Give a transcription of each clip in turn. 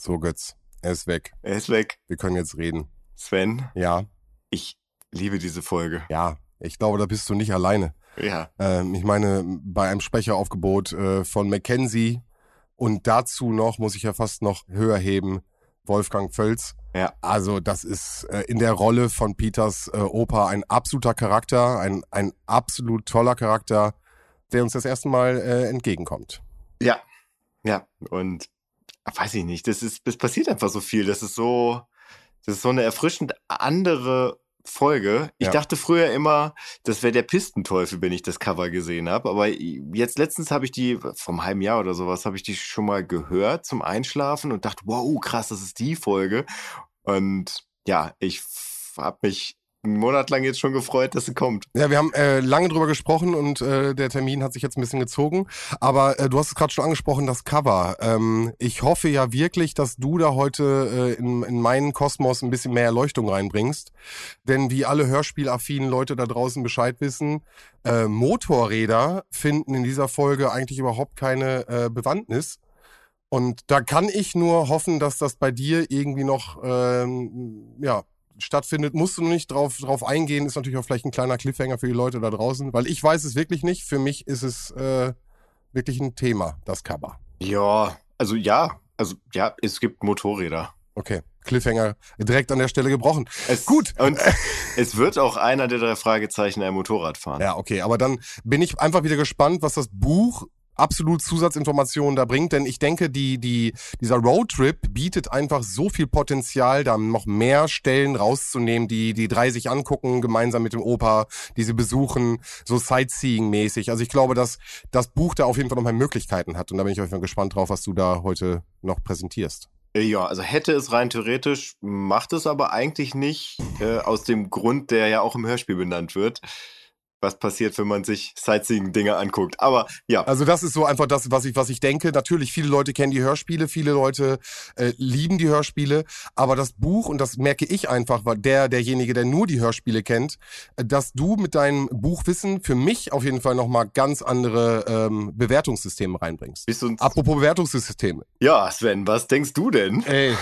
So, Götz, er ist weg. Er ist weg. Wir können jetzt reden. Sven, Ja, ich liebe diese Folge. ja. Ich glaube, da bist du nicht alleine. Ja. Ähm, ich meine, bei einem Sprecheraufgebot äh, von Mackenzie und dazu noch, muss ich ja fast noch höher heben, Wolfgang Völz. Ja. Also das ist äh, in der Rolle von Peters äh, Opa ein absoluter Charakter, ein, ein absolut toller Charakter, der uns das erste Mal äh, entgegenkommt. Ja. Ja. Und weiß ich nicht, das ist, es passiert einfach so viel. Das ist so, das ist so eine erfrischend andere Folge. Ich Ja. dachte früher immer, das wäre der Pistenteufel, wenn ich das Cover gesehen habe. Aber jetzt letztens habe ich die, vom halben Jahr oder sowas, habe ich die schon mal gehört zum Einschlafen und dachte, wow, krass, das ist die Folge. Und ja, ich habe mich einen Monat lang jetzt schon gefreut, dass sie kommt. Ja, wir haben äh, lange drüber gesprochen und äh, der Termin hat sich jetzt ein bisschen gezogen. Aber äh, du hast es gerade schon angesprochen, das Cover. Ähm, ich hoffe ja wirklich, dass du da heute äh, in, in meinen Kosmos ein bisschen mehr Erleuchtung reinbringst. Denn wie alle hörspielaffinen Leute da draußen Bescheid wissen, äh, Motorräder finden in dieser Folge eigentlich überhaupt keine äh, Bewandtnis. Und da kann ich nur hoffen, dass das bei dir irgendwie noch ähm, ja, stattfindet. Musst du nicht drauf, drauf eingehen, ist natürlich auch vielleicht ein kleiner Cliffhanger für die Leute da draußen, weil ich weiß es wirklich nicht. Für mich ist es äh, wirklich ein Thema, das Cover. Ja, also ja, also ja, es gibt Motorräder. Okay, Cliffhanger direkt an der Stelle gebrochen. Es, Gut. Und es wird auch einer der drei Fragezeichen ein Motorrad fahren. Ja, okay, aber dann bin ich einfach wieder gespannt, was das Buch absolut Zusatzinformationen da bringt, denn ich denke, die, die, dieser Roadtrip bietet einfach so viel Potenzial, da noch mehr Stellen rauszunehmen, die die drei sich angucken, gemeinsam mit dem Opa, die sie besuchen, so Sightseeing-mäßig. Also ich glaube, dass das Buch da auf jeden Fall noch mehr Möglichkeiten hat und da bin ich jeden Fall gespannt drauf, was du da heute noch präsentierst. Ja, also hätte es rein theoretisch, macht es aber eigentlich nicht, äh, aus dem Grund, der ja auch im Hörspiel benannt wird. Was passiert, wenn man sich Sightseeing-Dinge anguckt. Aber ja, Also das ist so einfach das, was ich, was ich denke. Natürlich, viele Leute kennen die Hörspiele, viele Leute äh, lieben die Hörspiele, aber das Buch, und das merke ich einfach, weil der, derjenige, der nur die Hörspiele kennt, äh, dass du mit deinem Buchwissen für mich auf jeden Fall nochmal ganz andere ähm, Bewertungssysteme reinbringst. Apropos Bewertungssysteme. ja, Sven, was denkst du denn? Ey,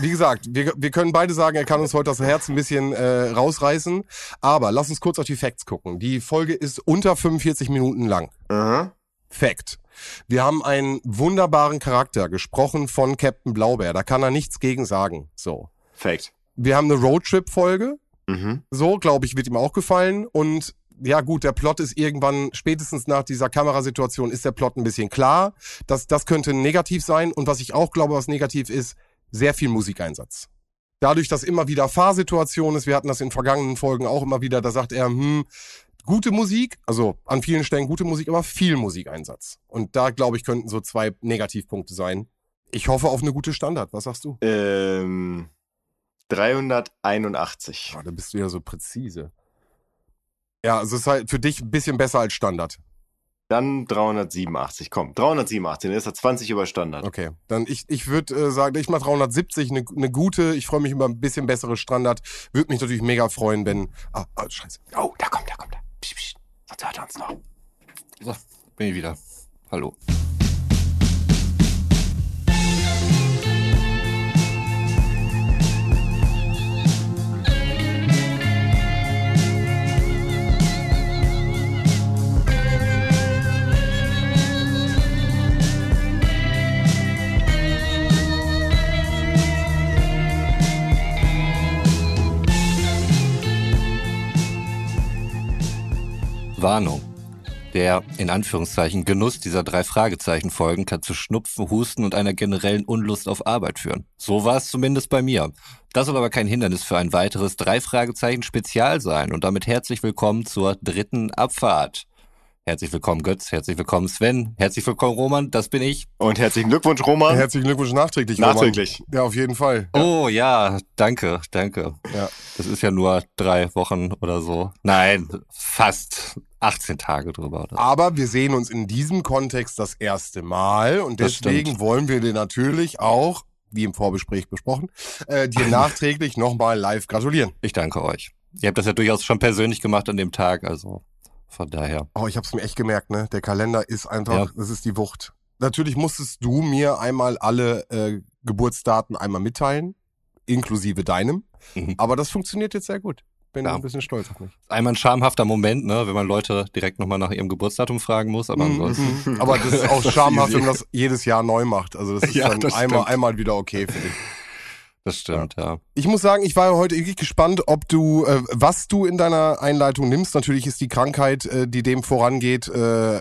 wie gesagt, wir, wir können beide sagen, er kann uns heute das Herz ein bisschen äh, rausreißen, aber lass uns kurz auf die Facts gucken. Die Folge ist unter 45 Minuten lang. Aha. Fact. Wir haben einen wunderbaren Charakter, gesprochen von Captain Blaubeer. Da kann er nichts gegen sagen. So. Fact. Wir haben eine Roadtrip-Folge. Mhm. So, glaube ich, wird ihm auch gefallen. Und ja, gut, der Plot ist irgendwann, spätestens nach dieser Kamerasituation, ist der Plot ein bisschen klar. Das, das könnte negativ sein. Und was ich auch glaube, was negativ ist, sehr viel Musikeinsatz. Dadurch, dass immer wieder Fahrsituation ist, wir hatten das in vergangenen Folgen auch immer wieder, da sagt er, hm, gute Musik, also an vielen Stellen gute Musik, aber viel Musikeinsatz. Und da, glaube ich, könnten so zwei Negativpunkte sein. Ich hoffe auf eine gute Standard. Was sagst du? Ähm, 381. Ah, da bist du ja so präzise. Ja, also es ist halt für dich ein bisschen besser als Standard. Dann 387. Komm, 387. Dann ist er 20 über Standard. Okay, dann ich, ich würde äh, sagen, ich mach 370, eine ne gute. Ich freue mich über ein bisschen bessere Standard. Würde mich natürlich mega freuen, wenn... Ah, ah scheiße. Oh, da kommt, da kommt er. Psst, psst. Sonst hört er uns noch. So, bin ich wieder. Hallo. Warnung. Der in Anführungszeichen Genuss dieser drei Fragezeichen Folgen kann zu Schnupfen, Husten und einer generellen Unlust auf Arbeit führen. So war es zumindest bei mir. Das soll aber kein Hindernis für ein weiteres drei Fragezeichen Spezial sein und damit herzlich willkommen zur dritten Abfahrt. Herzlich willkommen Götz, herzlich willkommen Sven, herzlich willkommen Roman, das bin ich. Und herzlichen Glückwunsch, Roman. Herzlichen Glückwunsch nachträglich. Roman. Nachträglich. Ja, auf jeden Fall. Oh ja, danke, danke. Ja. Das ist ja nur drei Wochen oder so. Nein, fast 18 Tage drüber. Oder? Aber wir sehen uns in diesem Kontext das erste Mal und deswegen wollen wir dir natürlich auch, wie im Vorgespräch besprochen, äh, dir nachträglich nochmal live gratulieren. Ich danke euch. Ihr habt das ja durchaus schon persönlich gemacht an dem Tag, also von daher. Oh, ich hab's mir echt gemerkt, ne? Der Kalender ist einfach, Ja. das ist die Wucht. natürlich musstest du mir einmal alle äh, Geburtsdaten einmal mitteilen, inklusive deinem. Mhm. Aber das funktioniert jetzt sehr gut. Bin Ja. ein bisschen stolz auf mich. Einmal ein schamhafter Moment, ne, wenn man Leute direkt nochmal nach ihrem Geburtsdatum fragen muss, aber ansonsten. Mhm. Aber das ist auch schamhaft, wenn man das jedes Jahr neu macht. Also das ist Ja, dann das einmal, stimmt. einmal wieder okay, finde ich. Das stimmt, ja. Ich muss sagen, ich war heute wirklich gespannt, ob du, äh, was du in deiner Einleitung nimmst. Natürlich ist die Krankheit, äh, die dem vorangeht, äh,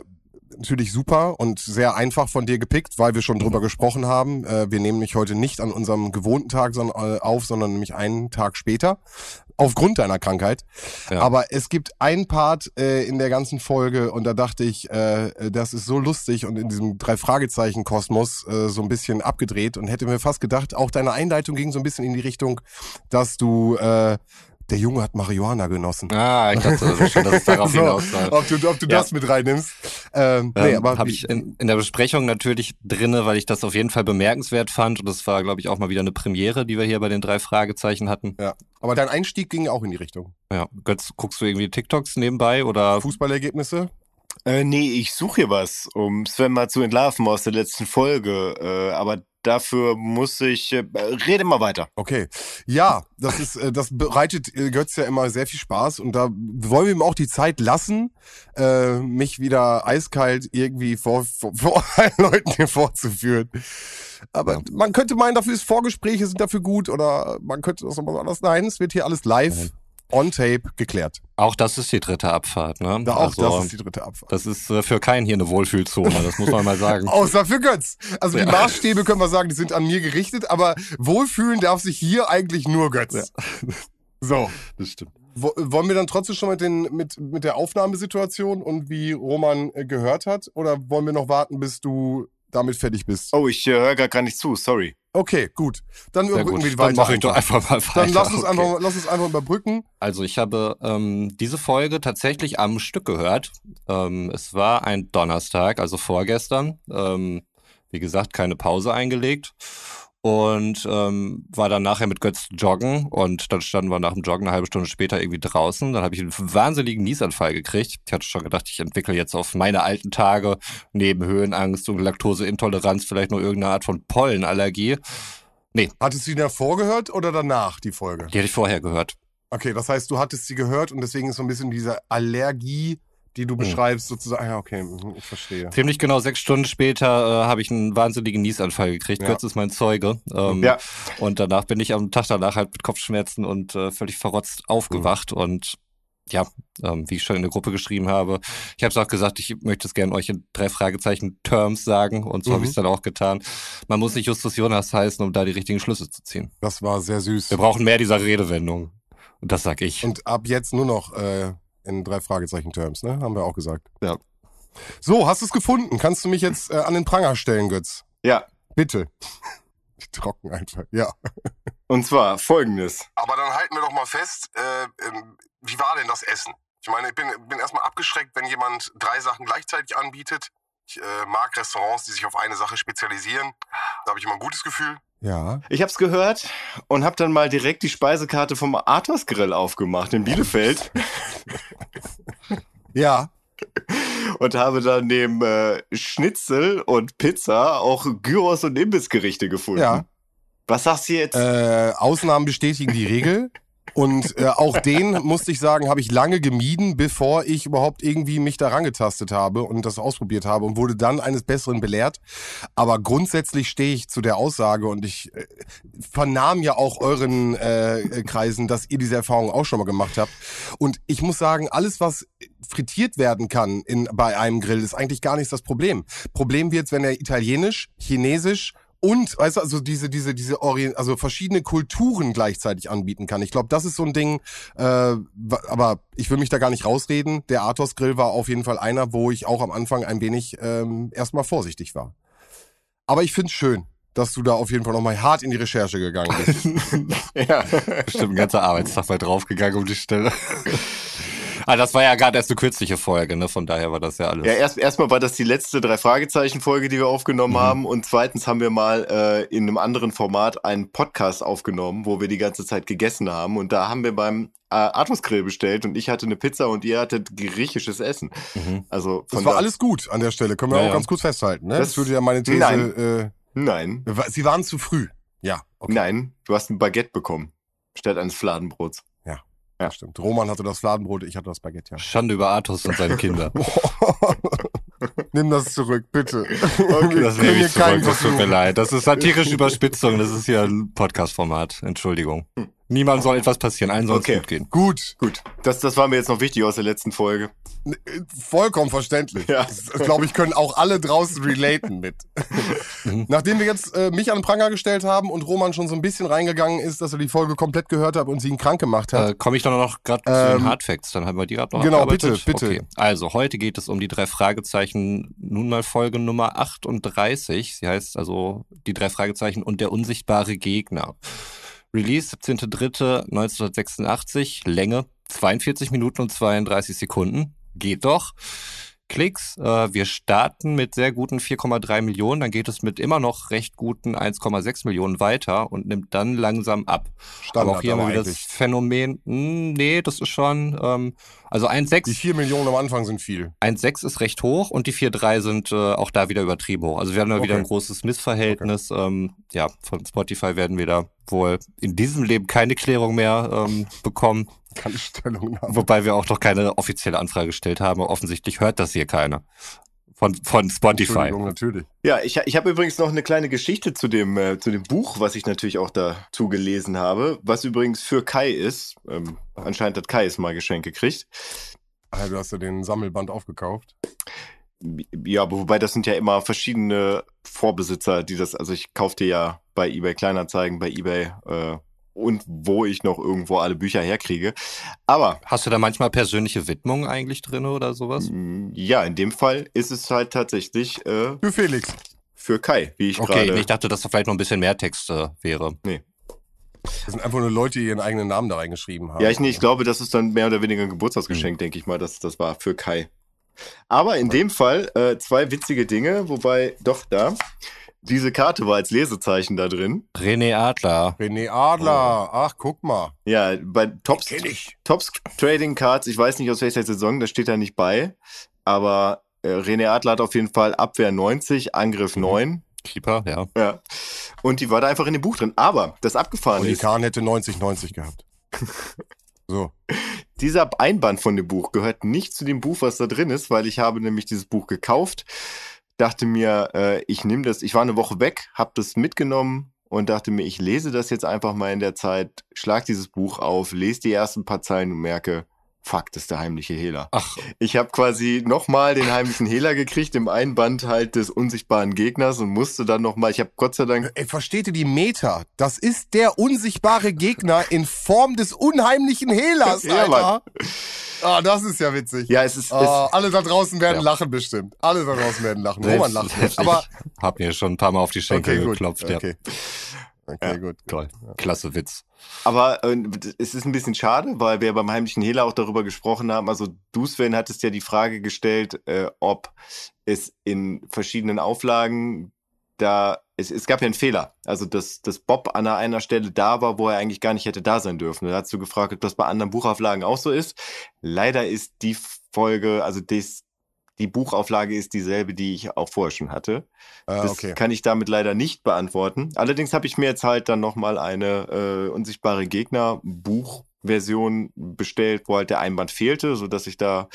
natürlich super und sehr einfach von dir gepickt, weil wir schon drüber gesprochen haben. Äh, wir nehmen mich heute nicht an unserem gewohnten Tag äh, auf, sondern nämlich einen Tag später. Aufgrund deiner Krankheit. Ja. Aber es gibt einen Part äh, in der ganzen Folge und da dachte ich, äh, das ist so lustig und in diesem Drei-Fragezeichen-Kosmos äh, so ein bisschen abgedreht und hätte mir fast gedacht, auch deine Einleitung ging so ein bisschen in die Richtung, dass du, äh, der Junge hat Marihuana genossen. Ah, ich dachte schon, dass es darauf So, hinaus ob du, ob du Ja. das mit reinnimmst. Ähm, nee, Ähm, aber habe ich in, in der Besprechung natürlich drinne, weil ich das auf jeden Fall bemerkenswert fand und das war, glaube ich, auch mal wieder eine Premiere, die wir hier bei den drei Fragezeichen hatten. ja. aber dein Einstieg ging auch in die Richtung. Ja, Götz, guckst du irgendwie TikToks nebenbei oder? Fußballergebnisse? Äh, nee, ich suche hier was, um Sven mal zu entlarven aus der letzten Folge. Äh, aber dafür muss ich. Äh, rede mal weiter. Okay. Ja, das ist, äh, das bereitet äh, Götz ja immer sehr viel Spaß und da wollen wir ihm auch die Zeit lassen, äh, mich wieder eiskalt irgendwie vor, vor, vor allen Leuten hier vorzuführen. Aber Ja. man könnte meinen, dafür ist Vorgespräche sind dafür gut oder man könnte das nochmal anders. Nein, es wird hier alles live Nein. On tape geklärt. Auch das ist die dritte Abfahrt, ne? Da auch also, das ist die dritte Abfahrt. das ist äh, für keinen hier eine Wohlfühlzone, das muss man mal sagen. Außer für Götz. Also die Ja. Maßstäbe können wir sagen, die sind an mir gerichtet, aber wohlfühlen darf sich hier eigentlich nur Götz. Ja. So. Das stimmt. Wo, wollen wir dann trotzdem schon mit, den, mit, mit der Aufnahmesituation und wie Roman äh, gehört hat? Oder wollen wir noch warten, bis du damit fertig bist? Oh, ich äh, höre gar nicht zu, sorry. Okay, gut. Dann Sehr überbrücken gut. wir die Dann weiter. mache ich doch einfach mal weiter. Dann lass uns, Okay. einfach, lass uns einfach überbrücken. Also ich habe ähm, diese Folge tatsächlich am Stück gehört. Ähm, es war ein Donnerstag, also vorgestern. Ähm, wie gesagt, keine Pause eingelegt. Und ähm, war dann nachher mit Götz joggen und dann standen wir nach dem Joggen eine halbe Stunde später irgendwie draußen. Dann habe ich einen wahnsinnigen Niesanfall gekriegt. Ich hatte schon gedacht, ich entwickle jetzt auf meine alten Tage neben Höhenangst und Laktoseintoleranz vielleicht noch irgendeine Art von Pollenallergie. Hattest du die davor gehört oder danach, die Folge? Die hatte ich vorher gehört. Okay, das heißt, du hattest sie gehört und deswegen ist so ein bisschen diese Allergie, die Hm. du beschreibst, sozusagen. Ja, okay, mhm, ich verstehe. Ziemlich genau sechs Stunden später äh, habe ich einen wahnsinnigen Niesanfall gekriegt. Ja. Götz ist mein Zeuge. Ähm, Ja. Und danach bin ich am Tag danach halt mit Kopfschmerzen und äh, völlig verrotzt aufgewacht. Und ja, ähm, wie ich schon in der Gruppe geschrieben habe, ich habe es auch gesagt, ich möchte es gerne euch in drei Fragezeichen Terms sagen. Und so habe Mhm. ich es dann auch getan. Man muss nicht Justus Jonas heißen, um da die richtigen Schlüsse zu ziehen. Das war sehr süß. Wir brauchen mehr dieser Redewendung. Und das sag ich. Und ab jetzt nur noch äh, in drei Fragezeichen-Terms, ne? Haben wir auch gesagt. Ja. So, hast du es gefunden? Kannst du mich jetzt äh, an den Pranger stellen, Götz? Ja. Bitte. Trocken einfach, ja. Und zwar folgendes. Aber dann halten wir doch mal fest, äh, ähm, wie war denn das Essen? Ich meine, ich bin, bin erstmal abgeschreckt, wenn jemand drei Sachen gleichzeitig anbietet. Ich äh, mag Restaurants, die sich auf eine Sache spezialisieren. Da habe ich immer ein gutes Gefühl. Ja. Ich hab's gehört und hab dann mal direkt die Speisekarte vom Athos Grill aufgemacht in Bielefeld Ja. und habe dann neben äh, Schnitzel und Pizza auch Gyros und Imbissgerichte gefunden. Ja. Was sagst du jetzt? Äh, Ausnahmen bestätigen die Regel. Und äh, auch den, musste ich sagen, habe ich lange gemieden, bevor ich überhaupt irgendwie mich da rangetastet habe und das ausprobiert habe und wurde dann eines Besseren belehrt. Aber grundsätzlich stehe ich zu der Aussage und ich äh, vernahm ja auch euren äh, äh, Kreisen, dass ihr diese Erfahrung auch schon mal gemacht habt. Und ich muss sagen, alles, was frittiert werden kann in, bei einem Grill, ist eigentlich gar nicht das Problem. Problem wird's, wenn er italienisch, chinesisch und, weißt du, also diese, diese, diese Orient, also verschiedene Kulturen gleichzeitig anbieten kann. Ich glaube, das ist so ein Ding, äh, aber ich will mich da gar nicht rausreden. Der Athos Grill war auf jeden Fall einer, wo ich auch am Anfang ein wenig ähm, erstmal vorsichtig war. Aber ich find's schön, dass du da auf jeden Fall nochmal hart in die Recherche gegangen bist. ja. Bestimmt ein ganzer Arbeitstag mal draufgegangen um die Stelle. Ah, das war ja gerade erst eine kürzliche Folge, ne? Von daher war das ja alles. Ja, erst erstmal war das die letzte drei Fragezeichen Folge, die wir aufgenommen mhm. haben und zweitens haben wir mal äh, in einem anderen Format einen Podcast aufgenommen, wo wir die ganze Zeit gegessen haben und da haben wir beim äh, Artus Grill bestellt und ich hatte eine Pizza und ihr hattet griechisches Essen. Mhm. Also das war da alles gut an der Stelle, können wir ja, auch ja. ganz kurz festhalten. Ne? Das, das würde ja meine These. Nein. Äh, nein. Sie waren zu früh. Ja. Okay. Nein, du hast ein Baguette bekommen statt eines Fladenbrots. Ja. Ja, stimmt. Roman hatte das Fladenbrot, ich hatte das Baguette, ja. Schande über Artus und seine Kinder. Nimm das zurück, bitte. Okay, das nehme ich zurück, das tut mir leid. Das ist satirische Überspitzung, das ist hier ein Podcast-Format. Entschuldigung. Hm. Niemand soll etwas passieren, allen soll okay. es gut gehen. Gut. Gut. Das, das war mir jetzt noch wichtig aus der letzten Folge. Vollkommen verständlich. Ja. Das, glaube ich, können auch alle draußen relaten mit. Mhm. Nachdem wir jetzt äh, mich an den Pranger gestellt haben und Roman schon so ein bisschen reingegangen ist, dass er die Folge komplett gehört hat und sie ihn krank gemacht hat. Äh, Komme ich dann noch gerade ähm, zu den Hardfacts, dann haben wir die gerade noch Genau, bitte, bitte. Okay. Also, heute geht es um die drei Fragezeichen, nun mal Folge Nummer 38. Sie heißt also die drei Fragezeichen und der unsichtbare Gegner. Release 17.03.1986, Länge 42 Minuten und 32 Sekunden. Geht doch. Klicks. Äh, wir starten mit sehr guten 4,3 Millionen, dann geht es mit immer noch recht guten 1,6 Millionen weiter und nimmt dann langsam ab. Standard, aber auch hier mal wieder das Phänomen, mh, hm, nee, das ist schon, ähm, also 1,6. Die 4 Millionen am Anfang sind viel. 1,6 ist recht hoch und die 4,3 sind äh, auch da wieder übertrieben hoch. Also wir haben da okay. wieder ein großes Missverhältnis. Okay. Ähm, ja, von Spotify werden wir da wohl in diesem Leben keine Klärung mehr ähm, bekommen. Keine Stellungnahme. Wobei wir auch noch keine offizielle Anfrage gestellt haben. Offensichtlich hört das hier keiner. Von, von Spotify. natürlich. Ja, ich, ich habe übrigens noch eine kleine Geschichte zu dem, äh, zu dem Buch, was ich natürlich auch dazu gelesen habe, was übrigens für Kai ist. Ähm, anscheinend hat Kai es mal Geschenk gekriegt. Ah, du hast ja den Sammelband aufgekauft. Ja, wobei das sind ja immer verschiedene Vorbesitzer, die das, also ich kaufte ja bei eBay Kleinanzeigen, bei eBay äh, und wo ich noch irgendwo alle Bücher herkriege. Aber. Hast du da manchmal persönliche Widmungen eigentlich drin oder sowas? Ja, in dem Fall ist es halt tatsächlich. Äh, für Felix. Für Kai, wie ich okay, gerade. Okay, ich dachte, dass da vielleicht noch ein bisschen mehr Text äh, wäre. Nee. Das sind einfach nur Leute, die ihren eigenen Namen da reingeschrieben haben. Ja, ich, nee, ich glaube, das ist dann mehr oder weniger ein Geburtstagsgeschenk, mhm. denke ich mal, dass das war für Kai. Aber in dem Fall äh, zwei witzige Dinge, wobei doch da. Diese Karte war als Lesezeichen da drin. René Adler. René Adler. Oh. Ach, guck mal. Ja, bei Tops, Tops Trading Cards, ich weiß nicht aus welcher Saison, das steht da nicht bei. Aber äh, René Adler hat auf jeden Fall Abwehr 90, Angriff mhm. 9. Keeper, ja. Ja. Und die war da einfach in dem Buch drin. Aber das abgefahren ist. Kahn hätte 90-90 gehabt. so. Dieser Einband von dem Buch gehört nicht zu dem Buch, was da drin ist, weil ich habe nämlich dieses Buch gekauft dachte mir, äh, ich nehme das, ich war eine Woche weg, habe das mitgenommen und dachte mir, ich lese das jetzt einfach mal in der Zeit, schlag dieses Buch auf, lese die ersten paar Zeilen und merke, fuck, das ist der heimliche Hehler. Ach. Ich habe quasi nochmal den heimlichen Hehler gekriegt im Einband halt des unsichtbaren Gegners und musste dann nochmal, ich habe Gott sei Dank... Ey, versteht ihr die Meta? Das ist der unsichtbare Gegner in Form des unheimlichen Hehlers, Alter. Ja, Ah, das ist ja witzig. Ja, es ist. Oh, es, alle da draußen werden ja. lachen bestimmt. Alle da draußen werden lachen. Roman lacht nicht. Aber ich hab mir schon ein paar Mal auf die Schenkel okay, geklopft. Ja. Okay. Ja, gut. Toll. Klasse Witz. Aber äh, es ist ein bisschen schade, weil wir beim heimlichen Hehler auch darüber gesprochen haben. Also du, Sven, hattest ja die Frage gestellt, äh, ob es in verschiedenen Auflagen da, es, es gab ja einen Fehler. Also, dass, dass Bob an einer Stelle da war, wo er eigentlich gar nicht hätte da sein dürfen. Da hast du gefragt, ob das bei anderen Buchauflagen auch so ist. Leider ist die Folge, also das, die Buchauflage ist dieselbe, die ich auch vorher schon hatte. Ah, das okay. kann ich damit leider nicht beantworten. Allerdings habe ich mir jetzt halt dann nochmal eine äh, unsichtbare Gegner-Buchversion bestellt, wo halt der Einband fehlte, sodass ich da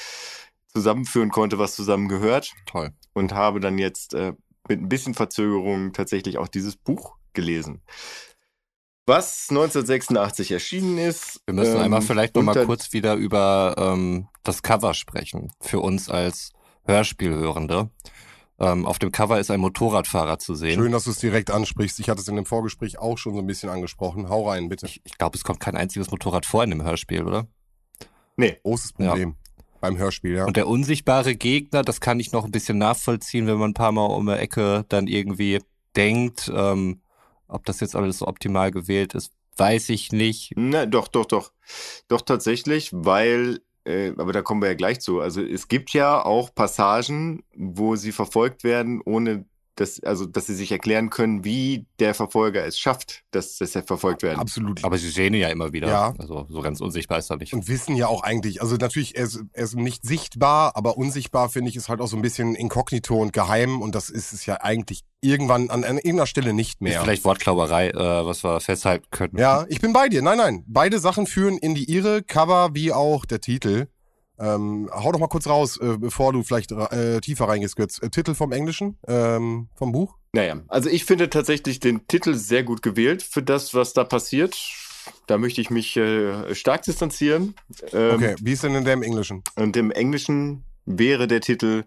zusammenführen konnte, was zusammengehört. Toll. Und habe dann jetzt äh, mit ein bisschen Verzögerung tatsächlich auch dieses Buch gelesen. Was 1986 erschienen ist. Wir müssen ähm, einmal vielleicht noch mal kurz wieder über ähm, das Cover sprechen. Für uns als Hörspielhörende. Ähm, auf dem Cover ist ein Motorradfahrer zu sehen. Schön, dass du es direkt ansprichst. Ich hatte es in dem Vorgespräch auch schon so ein bisschen angesprochen. Hau rein, bitte. Ich, ich glaube, es kommt kein einziges Motorrad vor in dem Hörspiel, oder? Nee. Großes Problem. Ja. Beim Hörspiel, ja. Und der unsichtbare Gegner, das kann ich noch ein bisschen nachvollziehen, wenn man ein paar Mal um die Ecke dann irgendwie denkt, ähm, ob das jetzt alles so optimal gewählt ist, weiß ich nicht. Na, doch, doch, doch. Doch tatsächlich, weil äh, aber da kommen wir ja gleich zu. Also es gibt ja auch Passagen, wo sie verfolgt werden, ohne dass, also, dass sie sich erklären können, wie der Verfolger es schafft, dass, dass er verfolgt werden. Absolut. Aber sie sehen ihn ja immer wieder. Ja. Also so ganz unsichtbar ist er nicht. Und wissen ja auch eigentlich, also natürlich, er ist, er ist nicht sichtbar, aber unsichtbar finde ich ist halt auch so ein bisschen inkognito und geheim und das ist es ja eigentlich irgendwann an, an irgendeiner Stelle nicht Ist mehr. vielleicht Wortklauberei, äh, was wir festhalten können. Ja, ich bin bei dir. Nein, nein. Beide Sachen führen in die Irre, Cover wie auch der Titel. Ähm, hau doch mal kurz raus, äh, bevor du vielleicht äh, tiefer reingehst, Götz. Äh, Titel vom Englischen, ähm, vom Buch? Naja, also ich finde tatsächlich den Titel sehr gut gewählt für das, was da passiert. Da möchte ich mich äh, stark distanzieren. Ähm, Okay, wie ist denn in dem Englischen? Und im Englischen wäre der Titel,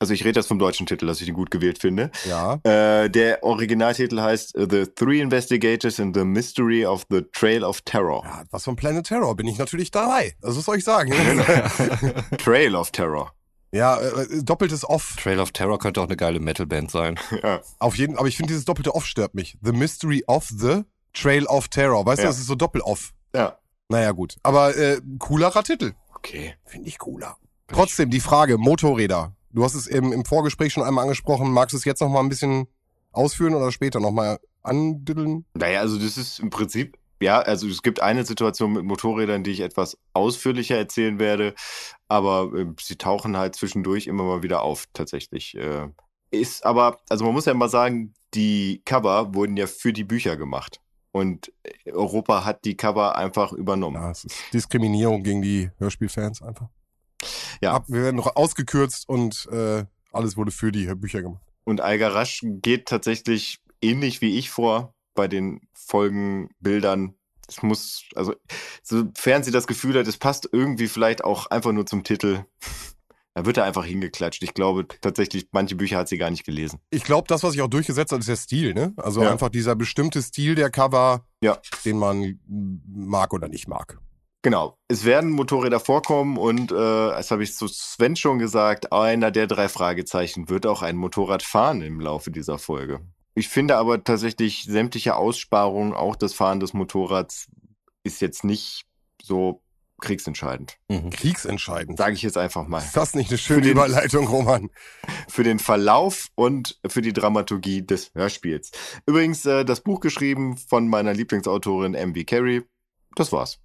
also ich rede jetzt vom deutschen Titel, dass ich den gut gewählt finde. Ja. Äh, der Originaltitel heißt äh, The Three Investigators in the Mystery of the Trail of Terror. ja. Was von Planet Terror bin ich natürlich dabei. Also was soll ich sagen? Trail of Terror. ja, äh, doppeltes Off. Trail of Terror könnte auch eine geile Metalband sein. Ja. Auf jeden, aber ich finde dieses doppelte Off stört mich. The Mystery of the Trail of Terror. Weißt du, Ja. das ist so Doppel-Off. ja. Naja, gut. Aber äh, coolerer Titel. Okay. Finde ich cooler. Trotzdem die Frage, Motorräder. Du hast es im, im Vorgespräch schon einmal angesprochen. Magst du es jetzt noch mal ein bisschen ausführen oder später noch mal? Naja, also das ist im Prinzip, ja, also es gibt eine Situation mit Motorrädern, die ich etwas ausführlicher erzählen werde, aber äh, sie tauchen halt zwischendurch immer mal wieder auf, tatsächlich. Äh, ist aber, also man muss ja mal sagen, die Cover wurden ja für die Bücher gemacht. Und Europa hat die Cover einfach übernommen. Ja, es ist Diskriminierung gegen die Hörspielfans einfach. Ja. Ab, wir werden noch ausgekürzt und äh, alles wurde für die Bücher gemacht. Und Algarasch geht tatsächlich ähnlich wie ich vor bei den Folgenbildern. Es muss, also, sofern sie das Gefühl hat, es passt irgendwie vielleicht auch einfach nur zum Titel, da wird er einfach hingeklatscht. Ich glaube tatsächlich, manche Bücher hat sie gar nicht gelesen. Ich glaube, das, was sich auch durchgesetzt hat, ist der Stil, ne? Also Ja. einfach dieser bestimmte Stil der Cover, Ja. den man mag oder nicht mag. Genau. Es werden Motorräder vorkommen und, äh, das habe ich zu Sven schon gesagt, einer der drei Fragezeichen wird auch ein Motorrad fahren im Laufe dieser Folge. Ich finde aber tatsächlich sämtliche Aussparungen, auch das Fahren des Motorrads, ist jetzt nicht so kriegsentscheidend. Mhm. Kriegsentscheidend. Sage ich jetzt einfach mal. Ist das nicht eine schöne den- Überleitung, Roman? Für den Verlauf und für die Dramaturgie des Hörspiels. Übrigens, äh, das Buch geschrieben von meiner Lieblingsautorin M.V. Carey. Das war's.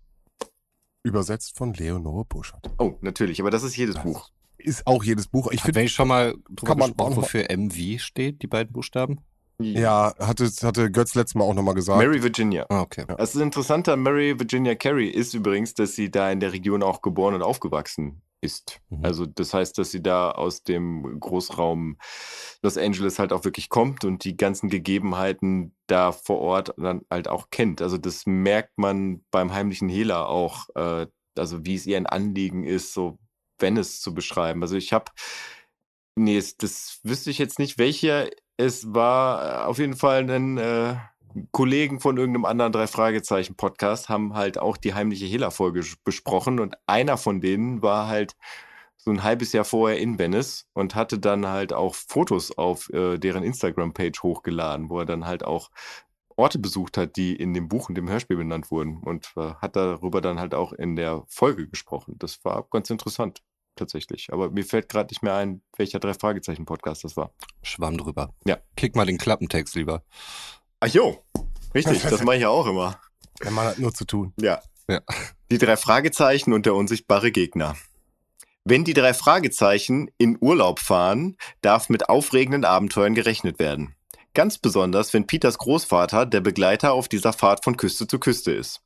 Übersetzt von Leonore Buschert. Oh, natürlich, aber das ist jedes Das Buch. Ist auch jedes Buch. Ich finde, wenn ich schon mal drüber Kann man gesprochen, wofür MV steht, die beiden Buchstaben? Ja, hatte, hatte Götz letztes Mal auch nochmal gesagt. Mary Virginia. Ah, okay. Das Interessante an Mary Virginia Carey ist übrigens, dass sie da in der Region auch geboren und aufgewachsen ist. Mhm. Also das heißt, dass sie da aus dem Großraum Los Angeles halt auch wirklich kommt und die ganzen Gegebenheiten da vor Ort dann halt auch kennt. Also das merkt man beim heimlichen Hehler auch, äh, also wie es ihr ein Anliegen ist, so Venice zu beschreiben. Also ich habe, nee, es- das wüsste ich jetzt nicht, welcher es war. Äh, Auf jeden Fall ein äh, Kollegen von irgendeinem anderen drei Fragezeichen Podcast haben halt auch die heimliche Hehler-Folge sch- besprochen und einer von denen war halt so ein halbes Jahr vorher in Venice und hatte dann halt auch Fotos auf äh, deren Instagram-Page hochgeladen, wo er dann halt auch Orte besucht hat, die in dem Buch und dem Hörspiel benannt wurden und äh, hat darüber dann halt auch in der Folge gesprochen. Das war ganz interessant tatsächlich. Aber mir fällt gerade nicht mehr ein, welcher drei Fragezeichen Podcast das war. Schwamm drüber. Ja. Kick mal den Klappentext lieber. Ach jo, richtig, das mache ich ja auch immer. Der Mann hat nur zu tun. Ja. Ja. Die drei Fragezeichen und der unsichtbare Gegner. Wenn die drei Fragezeichen in Urlaub fahren, darf mit aufregenden Abenteuern gerechnet werden. Ganz besonders, wenn Peters Großvater der Begleiter auf dieser Fahrt von Küste zu Küste ist.